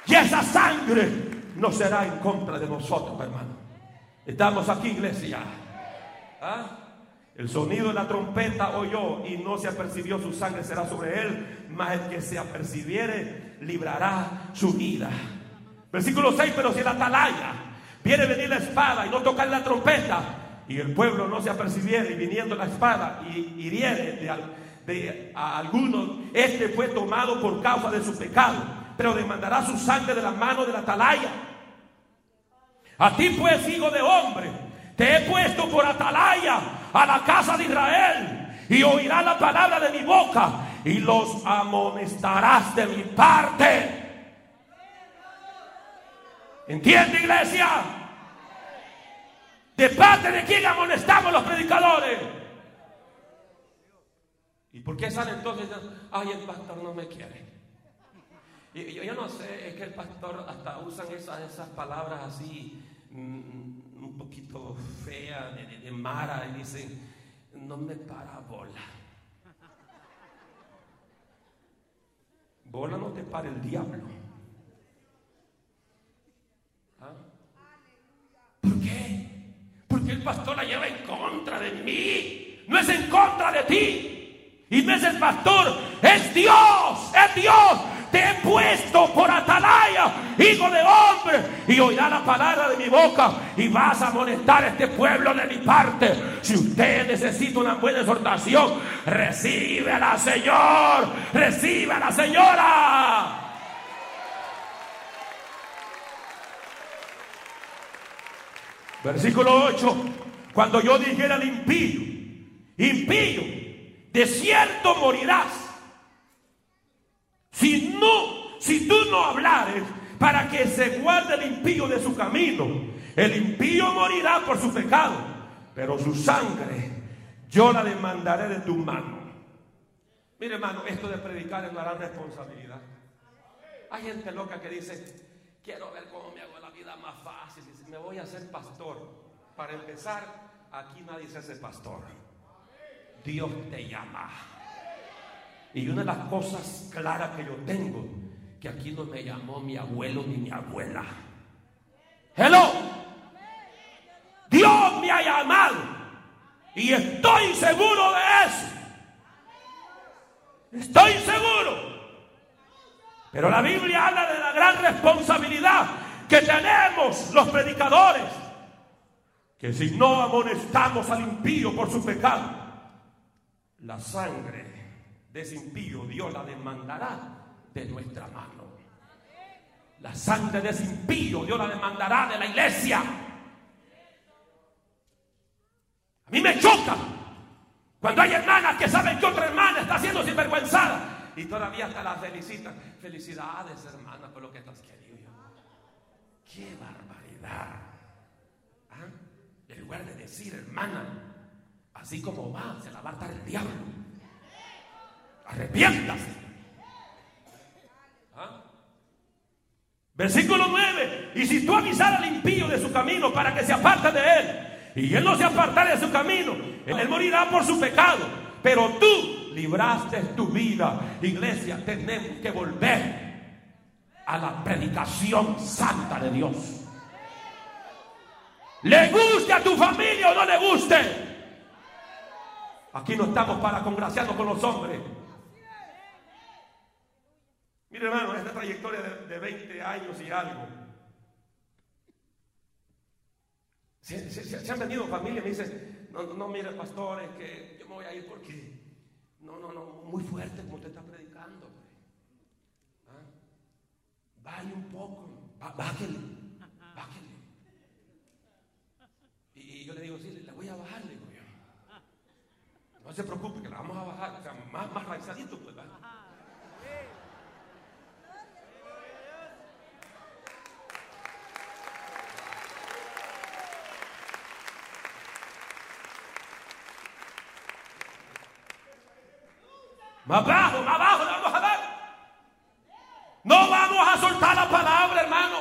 Y esa sangre no será en contra de nosotros, hermano. Estamos aquí, iglesia. ¿Ah? El sonido de la trompeta oyó y no se apercibió, su sangre será sobre él, mas el que se apercibiere librará su vida. Versículo 6, pero si la atalaya viene venir la espada y no tocar la trompeta, y el pueblo no se apercibiere y viniendo la espada y hiriere de, a algunos, este fue tomado por causa de su pecado, pero demandará su sangre de la mano de la atalaya. A ti pues, hijo de hombre, te he puesto por atalaya a la casa de Israel y oirá la palabra de mi boca y los amonestarás de mi parte. ¿Entiende iglesia? ¿De parte de quién amonestamos los predicadores? ¿Y por qué sale entonces? Ay, el pastor no me quiere. Y yo, no sé, es que el pastor hasta usan esas, esas palabras así. Mm, un poquito de, Mara, y dicen, no me para bola. Bola no te para el diablo. ¿Ah? ¿Por qué? Porque el pastor la lleva en contra de mí. No es en contra de ti. Y no es el pastor, es Dios, es Dios te he puesto por atalaya, hijo de hombre, y oirá la palabra de mi boca y vas a amonestar a este pueblo de mi parte. Si usted necesita una buena exhortación, recibe a la Señor, recibe a la señora. Versículo 8. Cuando yo dijera al impío, impío, de cierto morirás si no, si tú no hablares para que se guarde el impío de su camino, el impío morirá por su pecado, pero su sangre yo la demandaré de tu mano. Mire, hermano, esto de predicar es una gran responsabilidad. Hay gente loca que dice, quiero ver cómo me hago la vida más fácil. me voy a hacer pastor. Para empezar, aquí nadie se hace pastor. Dios te llama. Y una de las cosas claras que yo tengo, que aquí no me llamó mi abuelo ni mi abuela. Hello. Dios me ha llamado. Y estoy seguro de eso. Estoy seguro. Pero la Biblia habla de la gran responsabilidad que tenemos los predicadores. Que si no amonestamos al impío por su pecado, la sangre impío, Dios la demandará de nuestra mano. La sangre de ese impío, Dios la demandará de la iglesia. A mí me choca cuando hay hermanas que saben que otra hermana está siendo sinvergüenzada y todavía hasta la felicitan. Felicidades, hermana, por lo que estás querido. ¡Qué barbaridad! ¿Ah? En lugar de decir, hermana, así como va, se la va a dar el diablo. Arrepiéntase. ¿Ah? Versículo 9. Y si tú avisar al impío de su camino para que se aparte de él, y él no se apartare de su camino, él morirá por su pecado. Pero tú libraste tu vida. Iglesia, tenemos que volver a la predicación santa de Dios. Le guste a tu familia o no le guste. Aquí no estamos para congraciarnos con los hombres. Mire hermano, esta trayectoria de, 20 años y algo. Se, han venido familias y me dicen, no, no, mire pastor, es que yo me voy a ir porque, no, no, no, muy fuerte como usted está predicando. ¿Ah? Vale un poco, bájele, bájele. Y, yo le digo, sí, le voy a bajar, le digo yo. No se preocupe, que la vamos a bajar, o sea, más, más raizadito, pues, ¿va? Más abajo, más abajo le vamos a dar. No vamos a soltar la palabra, hermano.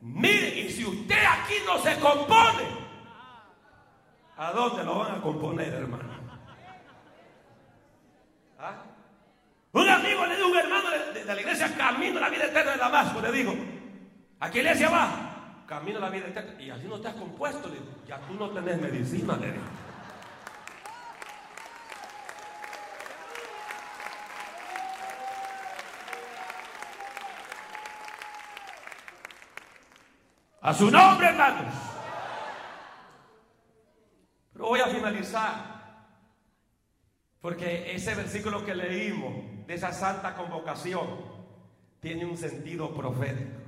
Mire, y si usted aquí no se compone, ¿a dónde lo van a componer, hermano? ¿Ah? Un amigo le dijo un hermano de, la iglesia Camino la vida eterna de Damasco, le digo, ¿a qué iglesia va? Camino la vida eterna. Y así no te has compuesto, le digo, ya tú no tenés medicina, le. A su nombre, hermanos. Pero voy a finalizar. Porque ese versículo que leímos de esa santa convocación tiene un sentido profético.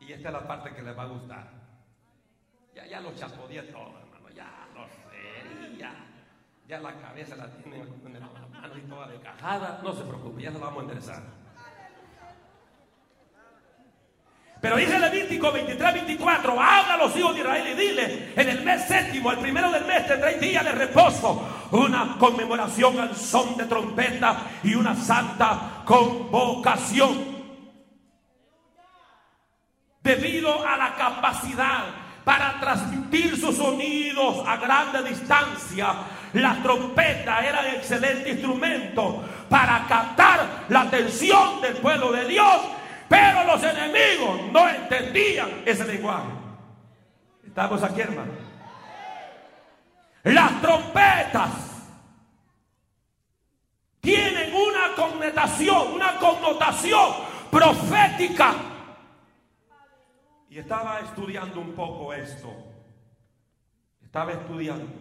Y esta es la parte que les va a gustar. Ya, ya lo chapodeé todo, hermano. Ya lo sé. Ya, la cabeza la tiene en la mano y toda decajada. No se preocupe, ya se la vamos a enderezar. Pero dice Levítico 23, 24, habla a los hijos de Israel y dile, en el mes séptimo, el primero del mes, tendréis días de reposo, una conmemoración al son de trompeta y una santa convocación. Debido a la capacidad para transmitir sus sonidos a grande distancia, la trompeta era el excelente instrumento para captar la atención del pueblo de Dios pero los enemigos no entendían ese lenguaje. Estamos aquí, hermano. Las trompetas tienen una connotación, una connotación profética. Y estaba estudiando un poco esto. Estaba estudiando.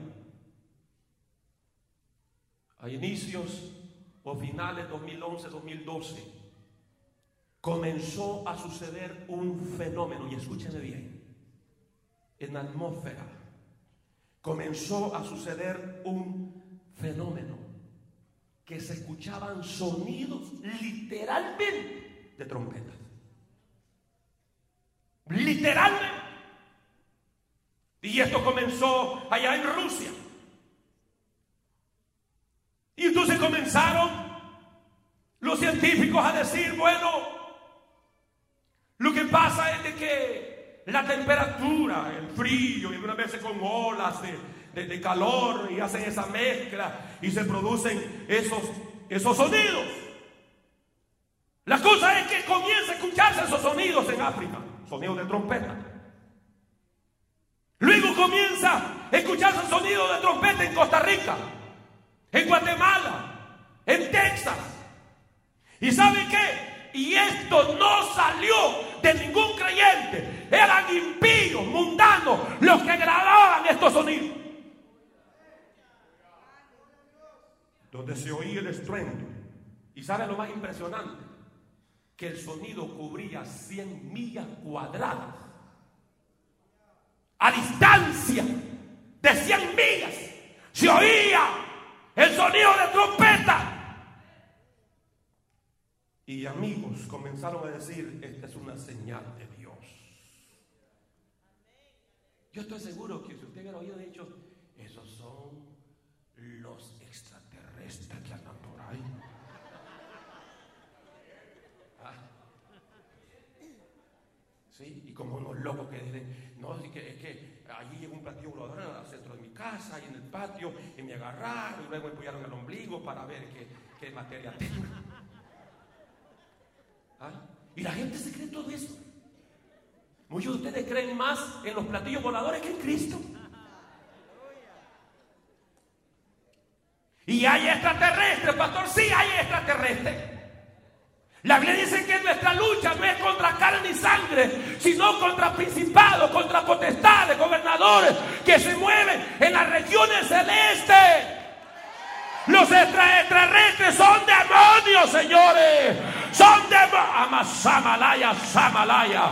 A inicios o finales 2011-2012 comenzó a suceder un fenómeno, y escúcheme bien, en la atmósfera comenzó a suceder un fenómeno que se escuchaban sonidos literalmente de trompetas. Literalmente. Y esto comenzó allá en Rusia. Y entonces comenzaron los científicos a decir, bueno, pasa es de que la temperatura, el frío, y algunas veces con olas de, calor y hacen esa mezcla y se producen esos, esos sonidos. La cosa es que comienza a escucharse esos sonidos en África, sonidos de trompeta. Luego comienza a escucharse el sonido de trompeta en Costa Rica, en Guatemala, en Texas. ¿Y sabe qué? Y esto no salió de ningún creyente. Eran impíos, mundanos, los que grababan estos sonidos. Donde se oía el estruendo. ¿Y sabe lo más impresionante? Que el sonido cubría 100 millas cuadradas. A distancia de 100 millas se oía el sonido de trompeta. Y amigos comenzaron a decir, esta es una señal de Dios. Yo estoy seguro que si usted hubiera oído dicho, esos son los extraterrestres que andan por ahí. Ah. ¿Sí? Y como unos locos que dicen, no, es que, es que allí llegó un platillo volador al centro de mi casa y en el patio y me agarraron y luego me apoyaron el ombligo para ver qué, qué materia tengo. La gente se cree todo eso. Muchos de ustedes creen más en los platillos voladores que en Cristo. Y hay extraterrestres, pastor, sí hay extraterrestres. La Biblia dice que nuestra lucha no es contra carne y sangre, sino contra principados, contra potestades, gobernadores que se mueven en las regiones celestes. Los extraterrestres son demonios, señores. Son demonios. Amasamalaya, Samalaya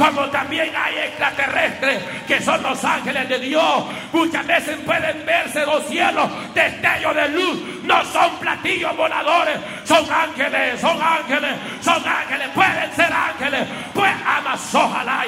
como también hay extraterrestres que son los ángeles de Dios. Muchas veces pueden verse los cielos destellos de luz. No son platillos voladores, son ángeles, son ángeles, son ángeles, pueden ser ángeles. Pues amas, ojalá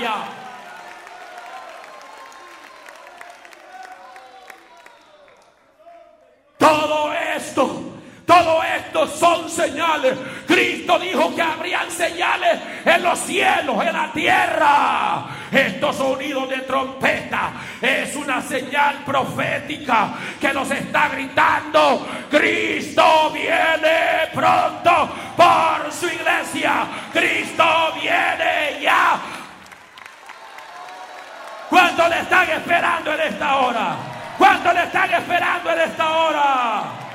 Todo esto todo esto son señales. Cristo dijo que habrían señales en los cielos, en la tierra. Estos sonidos de trompeta es una señal profética que nos está gritando. Cristo viene pronto por su iglesia. Cristo viene ya. ¿Cuánto le están esperando en esta hora? ¿Cuánto le están esperando en esta hora?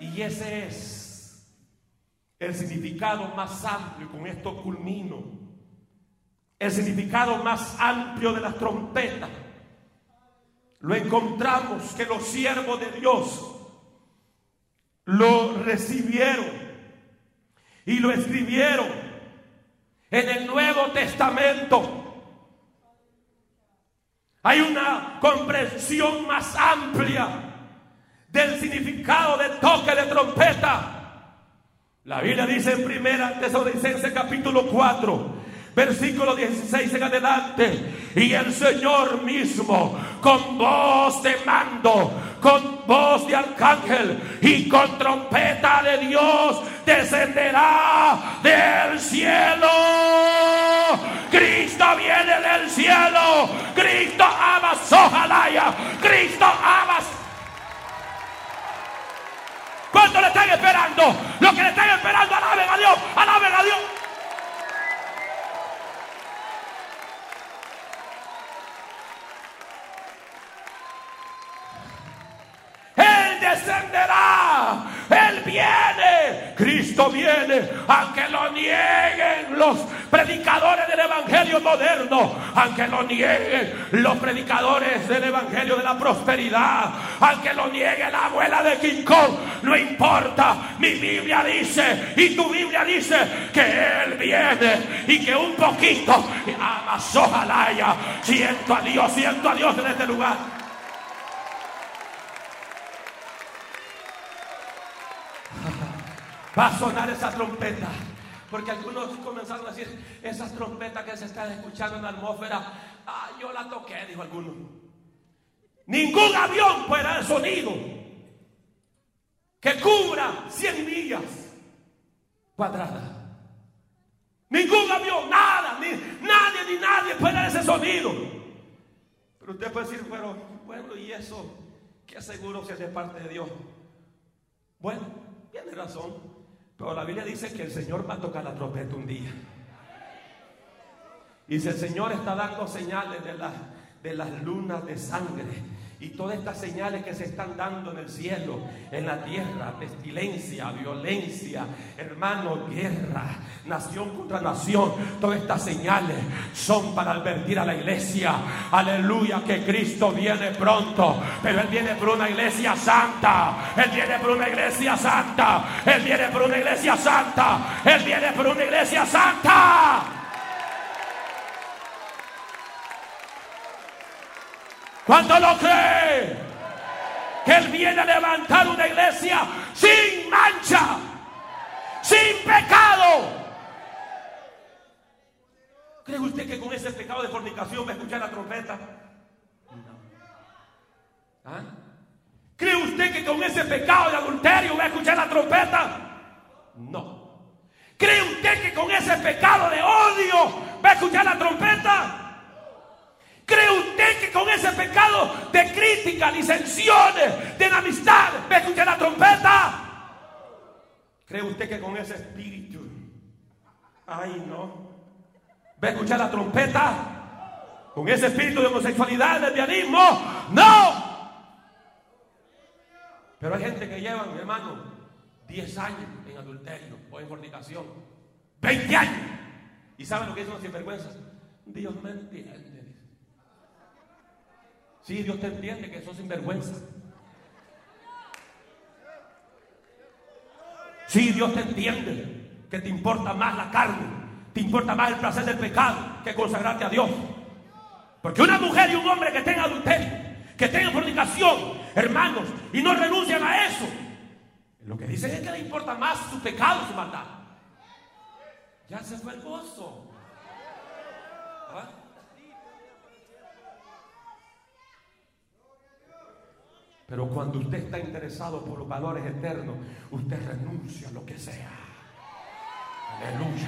Y ese es el significado más amplio, con esto culmino, el significado más amplio de las trompetas. Lo encontramos que los siervos de Dios lo recibieron y lo escribieron en el Nuevo Testamento. Hay una comprensión más amplia del significado del toque de trompeta. La Biblia dice en primera Tesalonicenses capítulo 4, versículo 16 en adelante, y el Señor mismo con voz de mando, con voz de arcángel y con trompeta de Dios descenderá del cielo. Cristo viene del cielo. Cristo ama Sojalaya. Cristo ama están esperando? Los que le están esperando, alaben a Dios, alaben a Dios. Él descenderá, Él viene, Cristo viene, aunque lo nieguen los predicadores del Evangelio moderno, aunque lo nieguen los predicadores del Evangelio de la prosperidad, aunque lo niegue la abuela de King Kong, no importa, mi Biblia dice y tu Biblia dice que Él viene y que un poquito, amas, ojalá siento a Dios, siento a Dios en este lugar. Va a sonar esa trompeta. Porque algunos comenzaron a decir, esas trompetas que se están escuchando en la atmósfera, ah, yo la toqué, dijo alguno. Ningún avión puede dar sonido que cubra 100 millas cuadradas. Ningún avión, nada, ni, nadie ni nadie puede dar ese sonido. Pero usted puede decir, pero bueno, ¿y eso? ¿Qué seguro si es parte de Dios? Bueno, tiene razón. Pero la Biblia dice que el Señor va a tocar la trompeta un día. Y si el Señor está dando señales de, de las lunas de sangre y todas estas señales que se están dando en el cielo, en la tierra, pestilencia, violencia, hermano, guerra, nación contra nación, todas estas señales son para advertir a la iglesia, aleluya, que Cristo viene pronto, pero Él viene por una iglesia santa, Él viene por una iglesia santa, Él viene por una iglesia santa, Él viene por una iglesia santa. ¿Cuánto lo cree? Que Él viene a levantar una iglesia sin mancha, sin pecado. ¿Cree usted que con ese pecado de fornicación va a escuchar la trompeta? No. ¿Ah? ¿Cree usted que con ese pecado de adulterio va a escuchar la trompeta? No. ¿Cree usted que con ese pecado de odio va a escuchar la trompeta? ¿Cree usted que con ese pecado de crítica, disensiones, de enemistad va a escuchar la trompeta? ¿Cree usted que con ese espíritu, ay no, va a escuchar la trompeta? Con ese espíritu de homosexualidad, lesbianismo, no. Pero hay gente que llevan, hermano, 10 años en adulterio o en fornicación. 20 años. ¿Y saben lo que dicen los sinvergüenzas? Dios me entiende. Sí, Dios te entiende que sos sinvergüenza. Sí, Dios te entiende que te importa más la carne, te importa más el placer del pecado que consagrarte a Dios. Porque una mujer y un hombre que estén adulterio, que tengan fornicación, hermanos, y no renuncian a eso, lo que dicen es que le importa más su pecado, su maldad. Ya se fue el. ¿Ah? Pero cuando usted está interesado por los valores eternos, usted renuncia a lo que sea. Aleluya.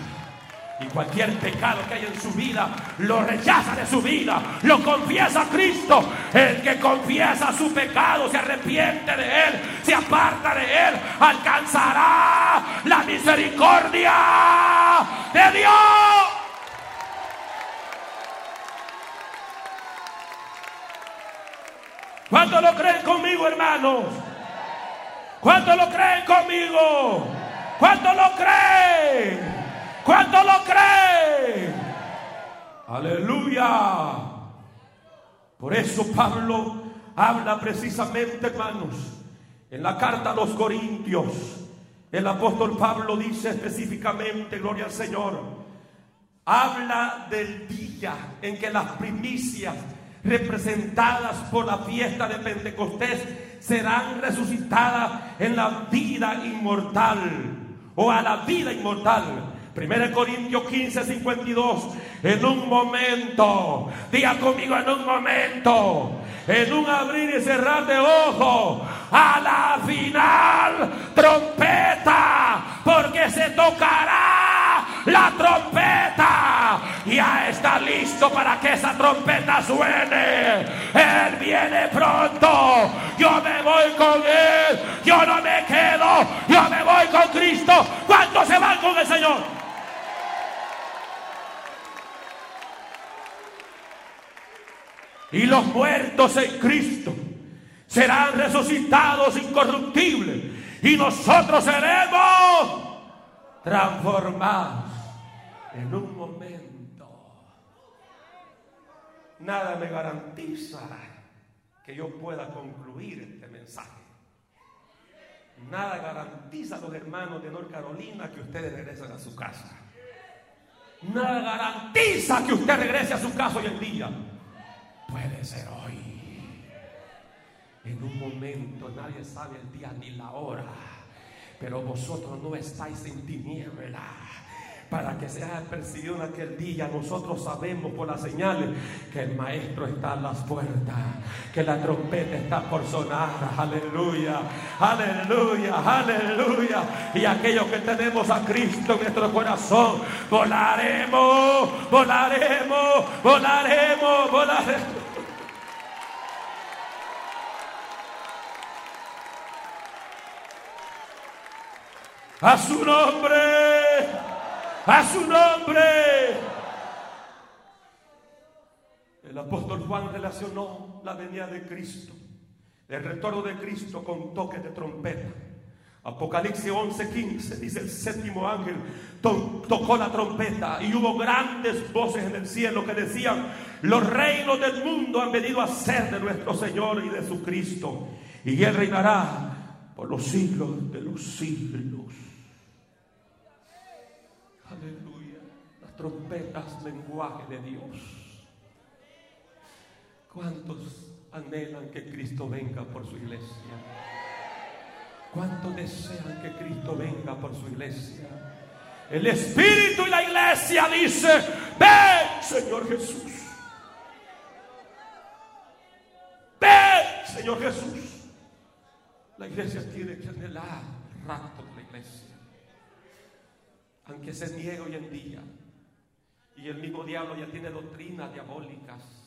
Y cualquier pecado que haya en su vida, lo rechaza de su vida, lo confiesa a Cristo. El que confiesa su pecado, se arrepiente de él, se aparta de él, alcanzará la misericordia de Dios. ¿Cuánto lo creen conmigo, hermanos? ¿Cuánto lo creen conmigo? ¿Cuánto lo creen? ¿Cuánto lo cree? Aleluya. Por eso Pablo habla precisamente, hermanos, en la carta a los Corintios. El apóstol Pablo dice específicamente, gloria al Señor, habla del día en que las primicias representadas por la fiesta de Pentecostés serán resucitadas en la vida inmortal o a la vida inmortal. 1 Corintios 15, 52. En un momento, diga conmigo en un momento, en un abrir y cerrar de ojos, a la final trompeta, porque se tocará la trompeta. Ya está listo para que esa trompeta suene. Él viene pronto. Yo me voy con Él. Yo no me quedo. Yo me voy con Cristo. ¿Cuántos se van con el Señor? y los muertos en Cristo serán resucitados incorruptibles y nosotros seremos transformados en un momento. Nada me garantiza que yo pueda concluir este mensaje. Nada garantiza a los hermanos de North Carolina que ustedes regresen a su casa. Nada garantiza que usted regrese a su casa hoy en día. Puede ser hoy. En un momento nadie sabe el día ni la hora. Pero vosotros no estáis en tiniebla para que sea percibido en aquel día. Nosotros sabemos por las señales que el Maestro está en las puertas, que la trompeta está por sonar. Aleluya, aleluya, aleluya. Y aquellos que tenemos a Cristo en nuestro corazón, volaremos, volaremos, volaremos, volaremos. A su nombre. A su nombre. El apóstol Juan relacionó la venida de Cristo, el retorno de Cristo con toque de trompeta. Apocalipsis 11:15 dice el séptimo ángel tocó la trompeta y hubo grandes voces en el cielo que decían, los reinos del mundo han venido a ser de nuestro Señor y de su Cristo y Él reinará por los siglos de los siglos. Aleluya. Las trompetas, lenguaje de Dios. ¿Cuántos anhelan que Cristo venga por su iglesia? ¿Cuántos desean que Cristo venga por su iglesia? El Espíritu y la iglesia dice, ven Señor Jesús. Ven Señor Jesús. La iglesia tiene que anhelar el rapto de la iglesia. Aunque se niegue hoy en día. Y el mismo diablo ya tiene doctrinas diabólicas,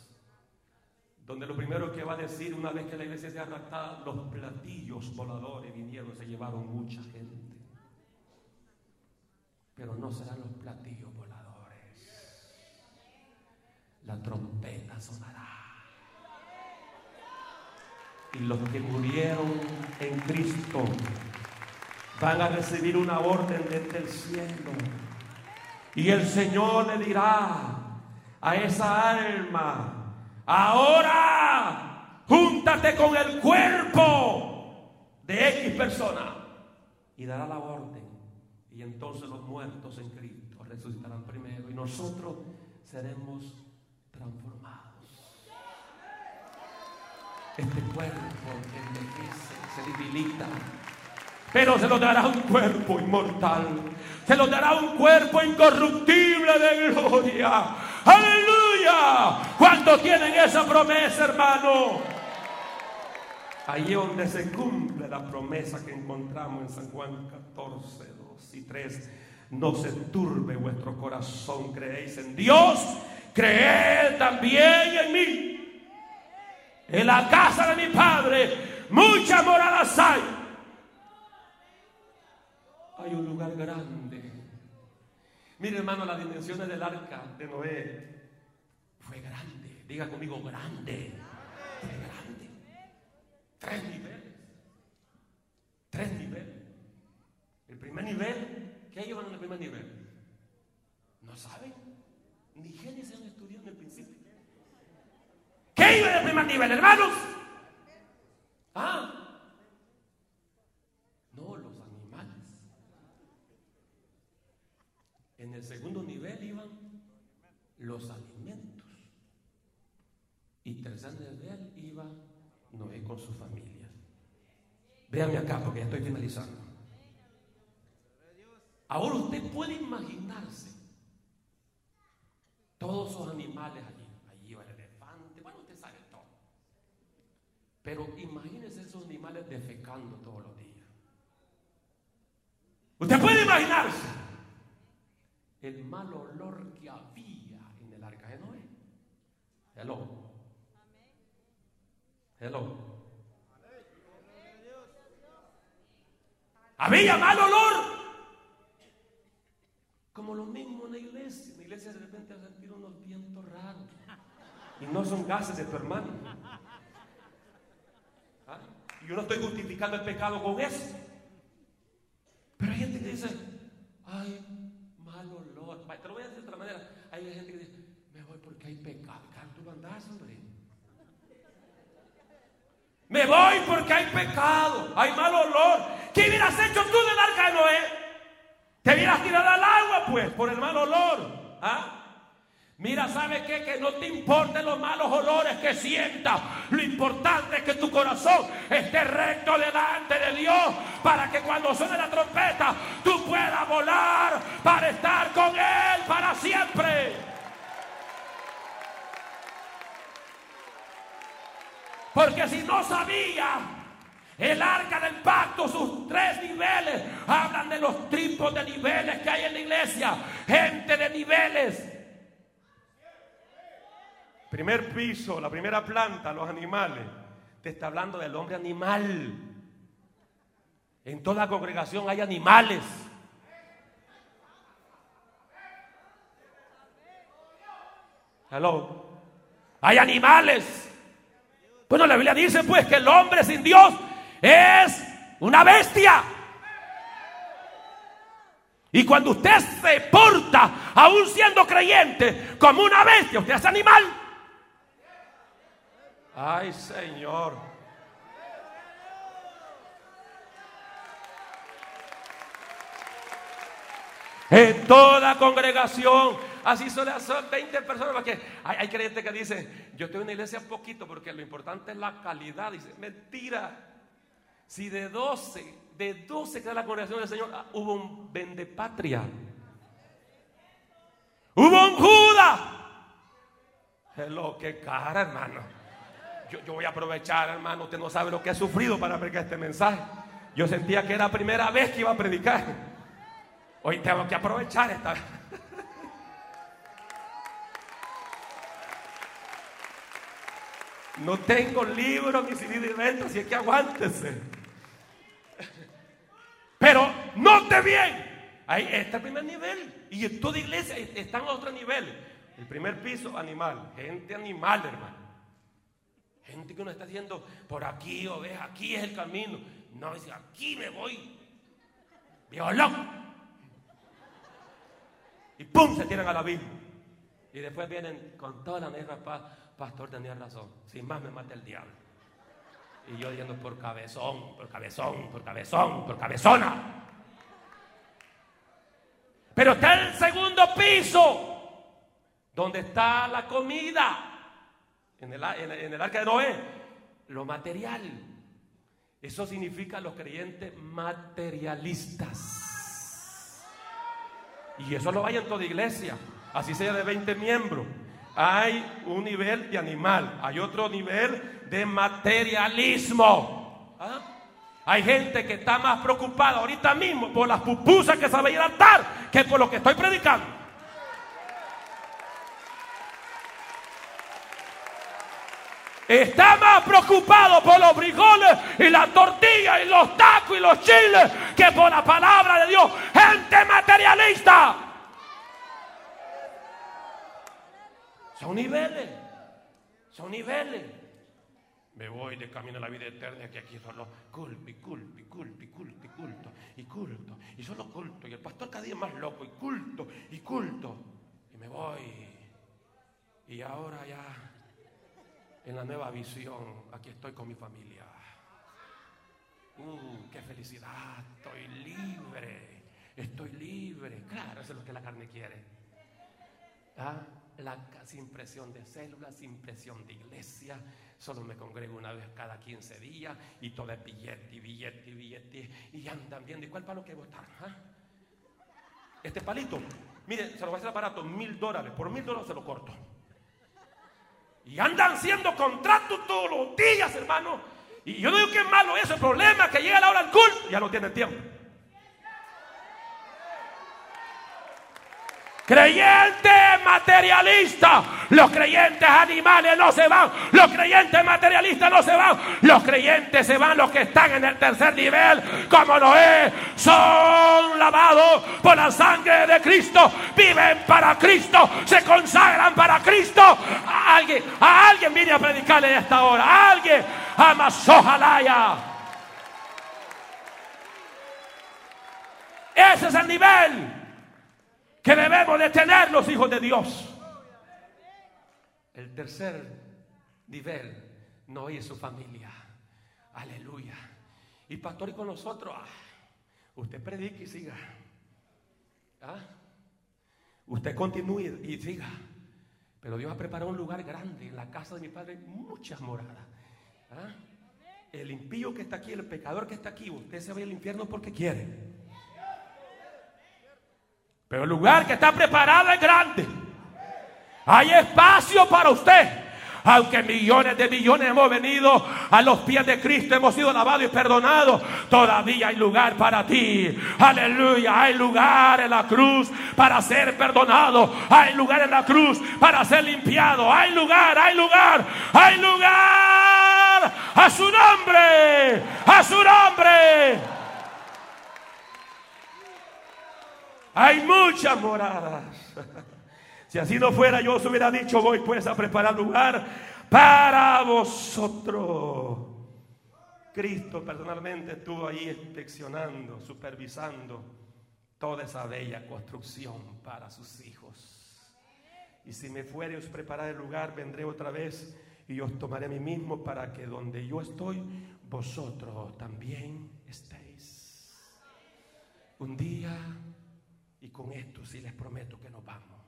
donde lo primero que va a decir una vez que la iglesia sea arrastrada, los platillos voladores vinieron, se llevaron mucha gente. Pero no serán los platillos voladores. La trompeta sonará. Y los que murieron en Cristo van a recibir una orden desde el cielo. Y el Señor le dirá a esa alma, ahora júntate con el cuerpo de X persona. Y dará la orden. Y entonces los muertos en Cristo resucitarán primero. Y nosotros seremos transformados. Este cuerpo envejece, se debilita pero se lo dará un cuerpo inmortal. Se lo dará un cuerpo incorruptible de gloria. Aleluya. ¿Cuántos tienen esa promesa, hermano? Ahí es donde se cumple la promesa que encontramos en San Juan 14, 2 y 3. No se turbe vuestro corazón, creéis en Dios, creed también en mí. En la casa de mi Padre muchas moradas hay hay un lugar grande. Mire hermano, las dimensiones del arca de Noé fue grande. Diga conmigo, grande. Fue grande. Tres niveles. Tres niveles. El primer nivel, ¿qué llevan en el primer nivel? No saben. Ni Génesis han estudiado en el principio. ¿Qué iba en el primer nivel, hermanos? Ah, En el segundo nivel iban los alimentos. Y tercer nivel iba Noé con su familia. Véanme acá porque ya estoy finalizando. Ahora usted puede imaginarse todos esos animales allí. Allí iba el elefante, bueno, usted sabe todo. Pero imagínese esos animales defecando todos los días. Usted puede imaginarse el mal olor que había en el arca de Noé. Hello. Hello. Había mal olor. Como lo mismo en la iglesia. En la iglesia de repente ha sentido unos vientos raros. Y no son gases de tu hermano. ¿Ah? Y yo no estoy justificando el pecado con eso. Pero hay gente que dice, ay, te lo voy a decir de otra manera. Hay gente que dice, me voy porque hay pecado. Hombre. Me voy porque hay pecado, hay mal olor. ¿Qué hubieras hecho tú del arca de Noé? Te hubieras tirado al agua, pues, por el mal olor. ¿Ah? Mira, ¿sabe qué? Que no te importen los malos olores que sientas. Lo importante es que tu corazón esté recto delante de Dios para que cuando suene la trompeta tú puedas volar para estar con Él para siempre. Porque si no sabía, el arca del pacto, sus tres niveles, hablan de los tipos de niveles que hay en la iglesia. Gente de niveles. Primer piso, la primera planta, los animales. Te está hablando del hombre animal. En toda congregación hay animales. Hello. Hay animales. Bueno, la Biblia dice pues que el hombre sin Dios es una bestia. Y cuando usted se porta, aún siendo creyente, como una bestia, usted es animal. Ay, Señor. En toda congregación, así son 20 personas, porque hay, hay creyentes que dicen, yo estoy en una iglesia poquito porque lo importante es la calidad. Dice, mentira. Si de 12, de 12 que era la congregación del Señor, ah, hubo un vendepatria. Hubo un Judas. Hello, qué cara, hermano yo, voy a aprovechar, hermano. Usted no sabe lo que he sufrido para predicar este mensaje. Yo sentía que era la primera vez que iba a predicar. Hoy tengo que aprovechar esta. No tengo libro ni CD de venta, así es que aguántese. Pero note bien, ahí está el primer nivel. Y en toda iglesia están a otro nivel. El primer piso, animal. Gente animal, hermano. Gente que uno está diciendo, por aquí o ves, aquí es el camino. No, dice, aquí me voy. Violón. Y ¡pum! se tiran a la Biblia. Y después vienen con toda la negra paz. Pastor tenía razón. Sin más me mata el diablo. Y yo diciendo por cabezón, por cabezón, por cabezón, por cabezona. Pero está el segundo piso, donde está la comida, en el, arca de Noé, lo material. Eso significa los creyentes materialistas. Y eso lo hay en toda iglesia, así sea de 20 miembros. Hay un nivel de animal, hay otro nivel de materialismo. ¿Ah? Hay gente que está más preocupada ahorita mismo por las pupusas que sabe ir a dar que por lo que estoy predicando. Está más preocupado por los frijoles y la tortilla y los tacos y los chiles que por la palabra de Dios. Gente materialista. Son niveles. Son niveles. Me voy de camino a la vida eterna que aquí solo culto y culto y culto y culto y culto y culto y solo culto y el pastor cada día más loco y culto y culto y me voy y ahora ya en la nueva visión aquí estoy con mi familia. Uh, qué felicidad, estoy libre, estoy libre. Claro, eso es lo que la carne quiere. ¿Ah? La, sin presión de células, sin presión de iglesia, Solo me congrego una vez cada 15 días y todo es billete billete billete. Y andan viendo, ¿y cuál palo que votar? ¿Ah? Este palito, miren, se lo voy a hacer aparato, mil dólares. Por mil dólares se lo corto. Y andan haciendo contratos todos los días, hermano. Y yo no digo que es malo eso, el problema es que llega la hora del culto, ya no tiene tiempo. Creyente materialista. Los creyentes animales no se van. Los creyentes materialistas no se van. Los creyentes se van los que están en el tercer nivel, como Noé. Son lavados por la sangre de Cristo. Viven para Cristo. Se consagran para Cristo. A alguien, a alguien viene a predicarle en esta hora. A alguien. Amasojalaya. Ese es el nivel que debemos de tener los hijos de Dios. El tercer nivel, no y su familia. Aleluya. Y pastor y con nosotros, ah, usted predique y siga. ¿Ah? Usted continúe y siga. Pero Dios ha preparado un lugar grande en la casa de mi padre, muchas moradas. ¿Ah? El impío que está aquí, el pecador que está aquí, usted se va al infierno porque quiere. Pero el lugar que está preparado es grande. Hay espacio para usted. Aunque millones de millones hemos venido a los pies de Cristo, hemos sido lavados y perdonados, todavía hay lugar para ti. Aleluya, hay lugar en la cruz para ser perdonado. Hay lugar en la cruz para ser limpiado. Hay lugar, hay lugar, hay lugar. A su nombre, a su nombre. Hay muchas moradas. Si así no fuera, yo os hubiera dicho, voy pues a preparar lugar para vosotros. Cristo personalmente estuvo ahí inspeccionando, supervisando toda esa bella construcción para sus hijos. Y si me fuere os preparar el lugar, vendré otra vez y os tomaré a mí mismo para que donde yo estoy, vosotros también estéis. Un día y con esto sí les prometo que nos vamos.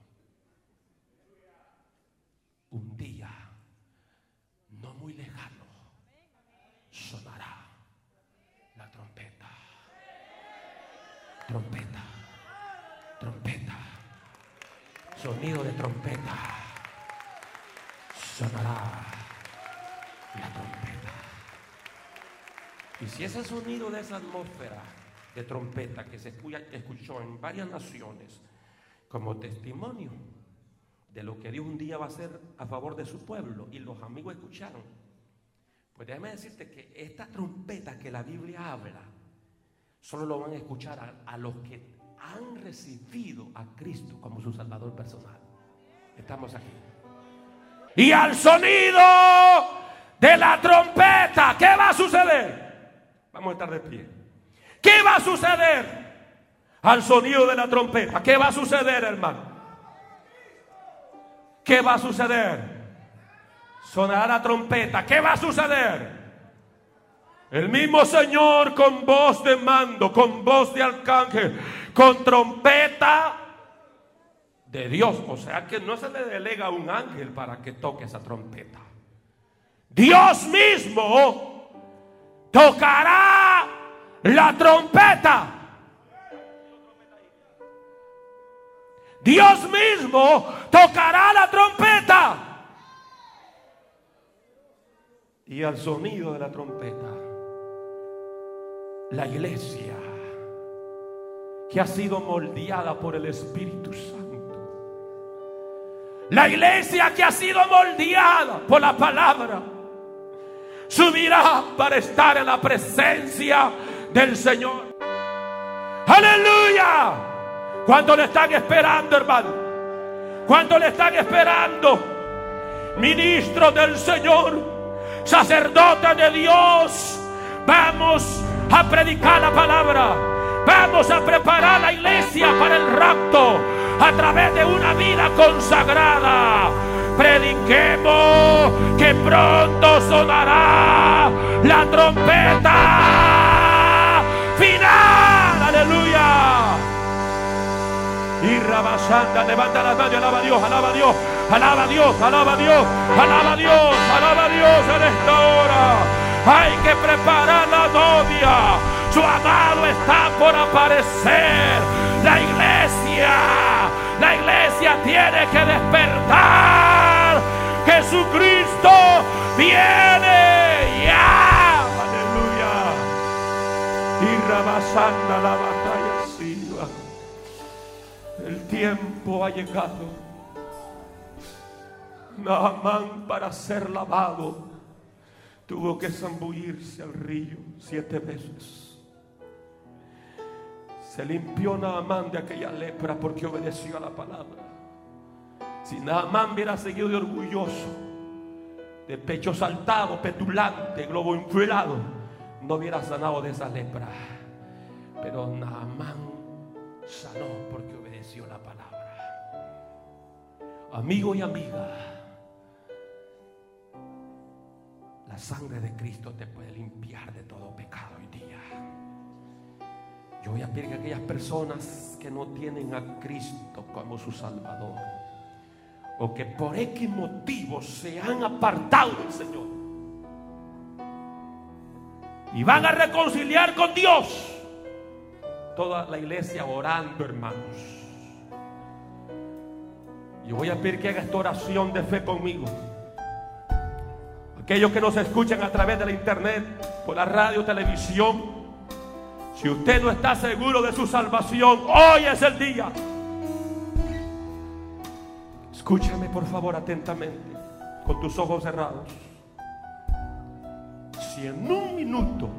Un día, no muy lejano, sonará la trompeta. Trompeta, trompeta, sonido de trompeta. Sonará la trompeta. Y si ese sonido de esa atmósfera de trompeta que se escuchó en varias naciones como testimonio de lo que Dios un día va a hacer a favor de su pueblo y los amigos escucharon. Pues déjame decirte que esta trompeta que la Biblia habla, solo lo van a escuchar a, a los que han recibido a Cristo como su Salvador personal. Estamos aquí. Y al sonido de la trompeta, ¿qué va a suceder? Vamos a estar de pie. ¿Qué va a suceder? Al sonido de la trompeta. ¿Qué va a suceder, hermano? ¿Qué va a suceder? Sonará la trompeta. ¿Qué va a suceder? El mismo Señor con voz de mando, con voz de arcángel, con trompeta de Dios. O sea que no se le delega a un ángel para que toque esa trompeta. Dios mismo tocará la trompeta. Dios mismo tocará la trompeta. Y al sonido de la trompeta, la iglesia que ha sido moldeada por el Espíritu Santo. La iglesia que ha sido moldeada por la palabra subirá para estar en la presencia del Señor. Aleluya. ¿Cuánto le están esperando, hermano? ¿Cuánto le están esperando? Ministro del Señor, sacerdote de Dios, vamos a predicar la palabra. Vamos a preparar la iglesia para el rapto a través de una vida consagrada prediquemos que pronto sonará la trompeta Y Rabasanda, levanta las manos, alaba a Dios, alaba a Dios, alaba a Dios, alaba a Dios, alaba a Dios, alaba a Dios en esta hora. Hay que preparar la novia. Su amado está por aparecer. La iglesia, la iglesia tiene que despertar. Jesucristo viene ya. Aleluya. Y rabasanda siga. El tiempo ha llegado. Naamán para ser lavado tuvo que zambullirse al río siete veces. Se limpió Naamán de aquella lepra porque obedeció a la palabra. Si Naamán hubiera seguido de orgulloso, de pecho saltado, petulante, globo inflado, no hubiera sanado de esa lepra. Pero Naamán sanó Amigo y amiga, la sangre de Cristo te puede limpiar de todo pecado hoy día. Yo voy a pedir que aquellas personas que no tienen a Cristo como su Salvador, o que por X motivos se han apartado del Señor y van a reconciliar con Dios. Toda la iglesia orando, hermanos. Yo voy a pedir que haga esta oración de fe conmigo. Aquellos que nos escuchan a través de la internet, por la radio, televisión. Si usted no está seguro de su salvación, hoy es el día. Escúchame por favor atentamente, con tus ojos cerrados. Si en un minuto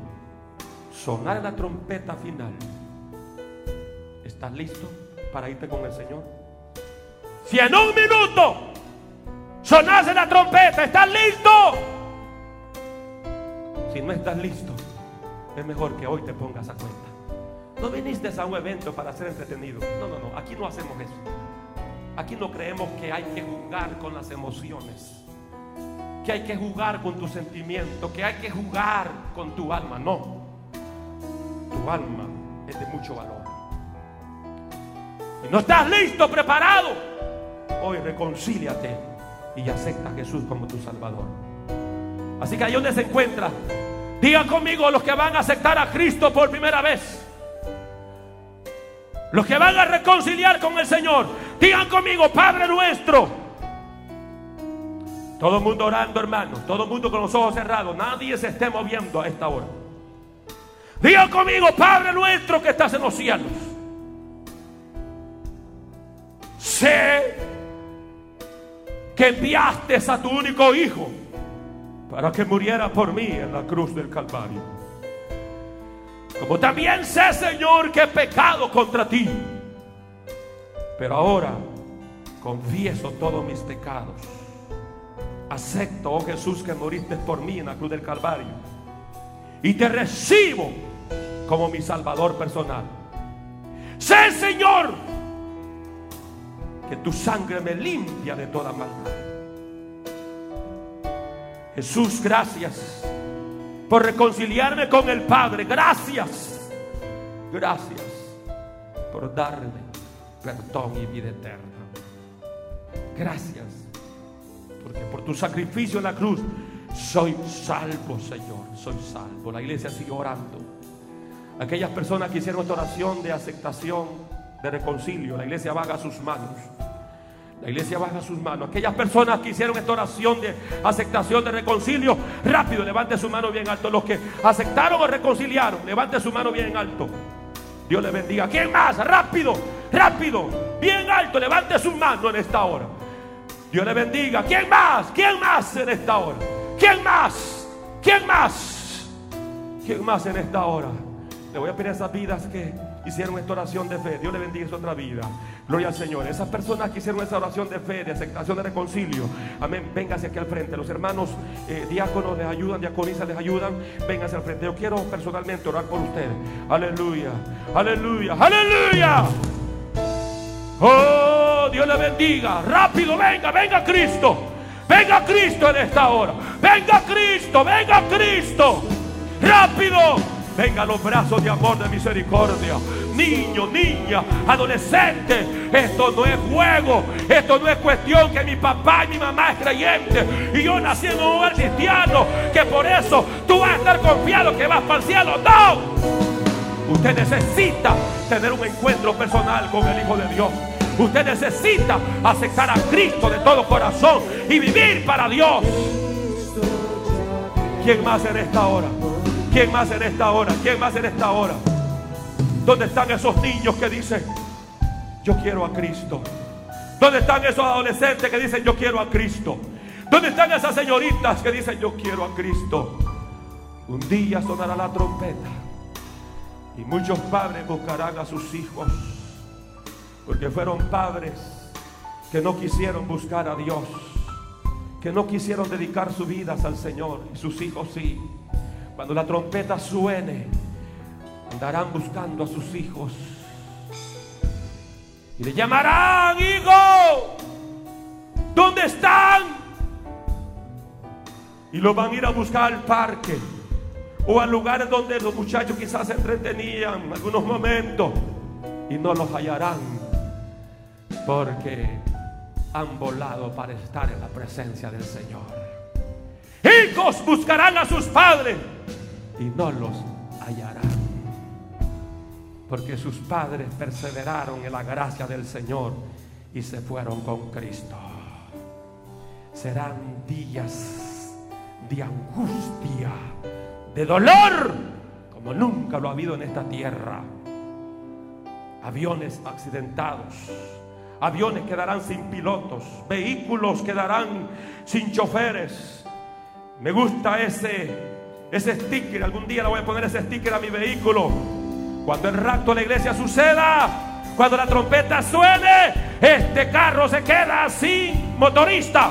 sonara la trompeta final, ¿estás listo para irte con el Señor? Si en un minuto sonase la trompeta, ¿estás listo? Si no estás listo, es mejor que hoy te pongas a cuenta. No viniste a un evento para ser entretenido. No, no, no. Aquí no hacemos eso. Aquí no creemos que hay que jugar con las emociones, que hay que jugar con tus sentimientos, que hay que jugar con tu alma. No, tu alma es de mucho valor. Y no estás listo, preparado. Hoy reconcíliate y acepta a Jesús como tu Salvador. Así que ahí donde se encuentra, digan conmigo los que van a aceptar a Cristo por primera vez. Los que van a reconciliar con el Señor, digan conmigo, Padre nuestro. Todo el mundo orando, hermano. Todo el mundo con los ojos cerrados. Nadie se esté moviendo a esta hora. Diga conmigo, Padre nuestro que estás en los cielos. Sé que enviaste a tu único hijo para que muriera por mí en la cruz del Calvario. Como también sé, Señor, que he pecado contra ti. Pero ahora confieso todos mis pecados. Acepto, oh Jesús, que moriste por mí en la cruz del Calvario. Y te recibo como mi Salvador personal. Sé, Señor, que tu sangre me limpia de toda maldad. Jesús, gracias por reconciliarme con el Padre. Gracias. Gracias por darme perdón y vida eterna. Gracias. Porque por tu sacrificio en la cruz soy salvo, Señor. Soy salvo. La iglesia sigue orando. Aquellas personas que hicieron esta oración de aceptación, de reconcilio, la iglesia baja sus manos. La iglesia baja sus manos. Aquellas personas que hicieron esta oración de aceptación, de reconcilio, rápido, levante su mano bien alto. Los que aceptaron o reconciliaron, levante su mano bien alto. Dios le bendiga. ¿Quién más? Rápido, rápido, bien alto, levante su mano en esta hora. Dios le bendiga. ¿Quién más? ¿Quién más en esta hora? ¿Quién más? ¿Quién más? ¿Quién más en esta hora? Le voy a pedir esas vidas que hicieron esta oración de fe. Dios le bendiga su otra vida. Gloria al Señor. Esas personas que hicieron esa oración de fe, de aceptación, de reconcilio. Amén. Véngase aquí al frente. Los hermanos eh, diáconos les ayudan, diaconisas les ayudan. Véngase al frente. Yo quiero personalmente orar por ustedes. Aleluya. Aleluya. Aleluya. Oh, Dios le bendiga. Rápido, venga, venga Cristo. Venga Cristo en esta hora. Venga Cristo, venga Cristo. Rápido. Venga los brazos de amor, de misericordia. Niño, niña, adolescente. Esto no es juego. Esto no es cuestión que mi papá y mi mamá es creyente. Y yo nací en un hogar cristiano. Que por eso tú vas a estar confiado que vas para el cielo. No. Usted necesita tener un encuentro personal con el Hijo de Dios. Usted necesita aceptar a Cristo de todo corazón y vivir para Dios. ¿Quién más en esta hora? ¿Quién más en esta hora? ¿Quién más en esta hora? ¿Dónde están esos niños que dicen, yo quiero a Cristo? ¿Dónde están esos adolescentes que dicen, yo quiero a Cristo? ¿Dónde están esas señoritas que dicen, yo quiero a Cristo? Un día sonará la trompeta y muchos padres buscarán a sus hijos porque fueron padres que no quisieron buscar a Dios, que no quisieron dedicar sus vidas al Señor y sus hijos sí. Cuando la trompeta suene, andarán buscando a sus hijos. Y le llamarán, hijo, ¿dónde están? Y lo van a ir a buscar al parque o a lugares donde los muchachos quizás se entretenían algunos momentos y no los hallarán porque han volado para estar en la presencia del Señor. Hijos buscarán a sus padres y no los hallarán. Porque sus padres perseveraron en la gracia del Señor y se fueron con Cristo. Serán días de angustia, de dolor, como nunca lo ha habido en esta tierra. Aviones accidentados, aviones quedarán sin pilotos, vehículos quedarán sin choferes. Me gusta ese ese sticker, algún día le voy a poner ese sticker a mi vehículo. Cuando el rapto de la iglesia suceda, cuando la trompeta suene, este carro se queda sin motorista.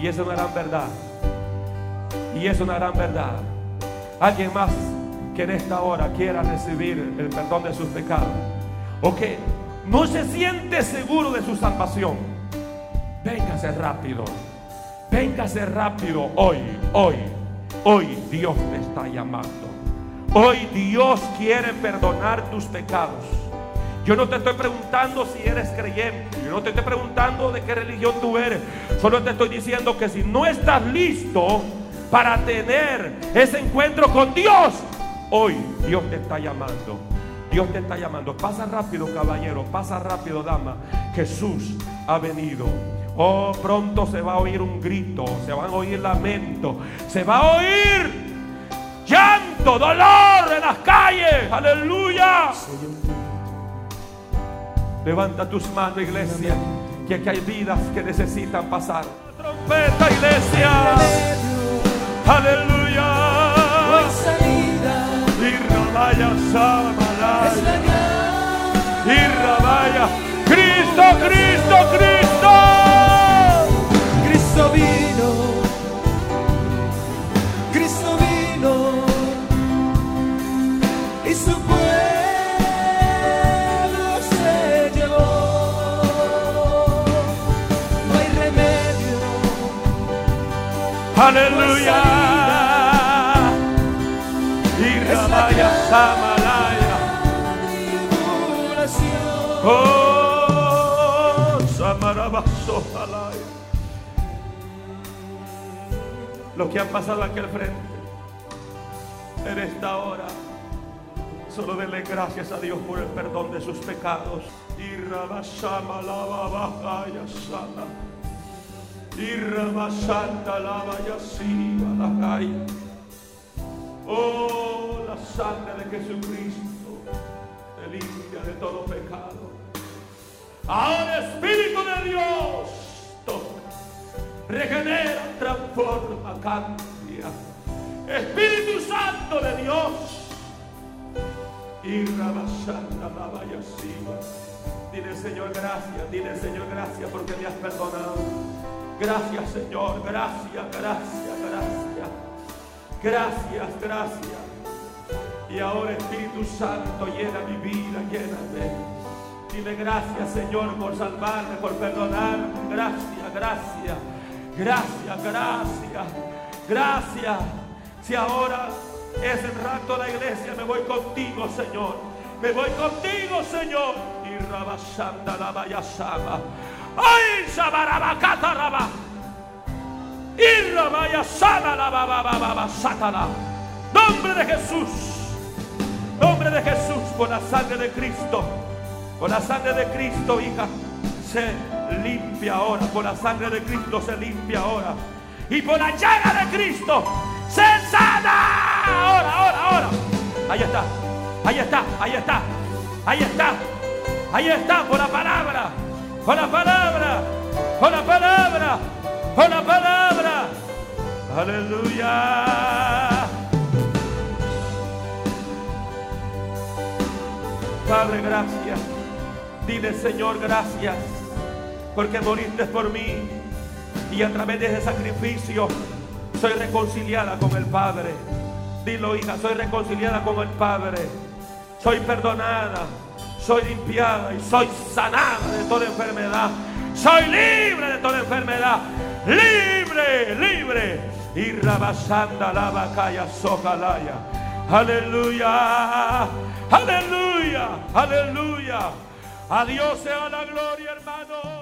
Y eso es una gran verdad. Y es una gran verdad. Alguien más que en esta hora quiera recibir el perdón de sus pecados. O que no se siente seguro de su salvación. Véngase rápido. Véngase rápido hoy, hoy. Hoy Dios te está llamando. Hoy Dios quiere perdonar tus pecados. Yo no te estoy preguntando si eres creyente. Yo no te estoy preguntando de qué religión tú eres. Solo te estoy diciendo que si no estás listo para tener ese encuentro con Dios, hoy Dios te está llamando. Dios te está llamando. Pasa rápido, caballero. Pasa rápido, dama. Jesús ha venido. Oh, pronto se va a oír un grito, se van a oír lamentos, se va a oír llanto dolor en las calles. Aleluya. Levanta tus manos, iglesia, que aquí hay vidas que necesitan pasar. Trompeta, iglesia. Aleluya. Y vaya Samalaya. Y Rabaya. Cristo, Cristo, Cristo. Cristo Aleluya. Y Rabaya Samalaya. Oh, Samarabaso. Los que han pasado aquí al frente en esta hora, solo denle gracias a Dios por el perdón de sus pecados. Y lava bajaya sana. Y Rabashanta lava yasiva la jaya. Oh, la sangre de Jesucristo te limpia de todo pecado. Ahora Espíritu de Dios toca, regenera, transforma, cambia. Espíritu Santo de Dios. Y Rabashanda la vaya Dile Señor gracias, dile Señor gracias porque me has perdonado. Gracias Señor, gracias, gracias, gracias. Gracias, gracias. Y ahora Espíritu Santo llena mi vida, lléname. Dile gracias Señor por salvarme, por perdonarme. Gracias, gracias. Gracias, gracias. Gracias. Si ahora es el rato de la iglesia, me voy contigo, Señor. Me voy contigo, Señor. Y rabashanda la vayasama. ¡Ay, shabarabakata raba! Y rabayasana la babababa satana. Nombre de Jesús. Nombre de Jesús, por la sangre de Cristo. Por la sangre de Cristo, hija, se limpia ahora. Por la sangre de Cristo se limpia ahora. Y por la llaga de Cristo se sana. Ahora, ahora, ahora. Ahí está. Ahí está. Ahí está. Ahí está. Ahí está. Por la palabra. Por la palabra. Por la palabra. Por la palabra. Aleluya. Padre, gracias. Dile, Señor, gracias. Porque moriste por mí. Y a través de ese sacrificio soy reconciliada con el Padre. Dilo, hija, soy reconciliada con el Padre. Soy perdonada. Soy limpiada y soy sanada de toda enfermedad. Soy libre de toda enfermedad. Libre, libre. Y rabasanda la bacaya sojalaya. Aleluya. Aleluya. Aleluya. A Dios sea la gloria, hermano.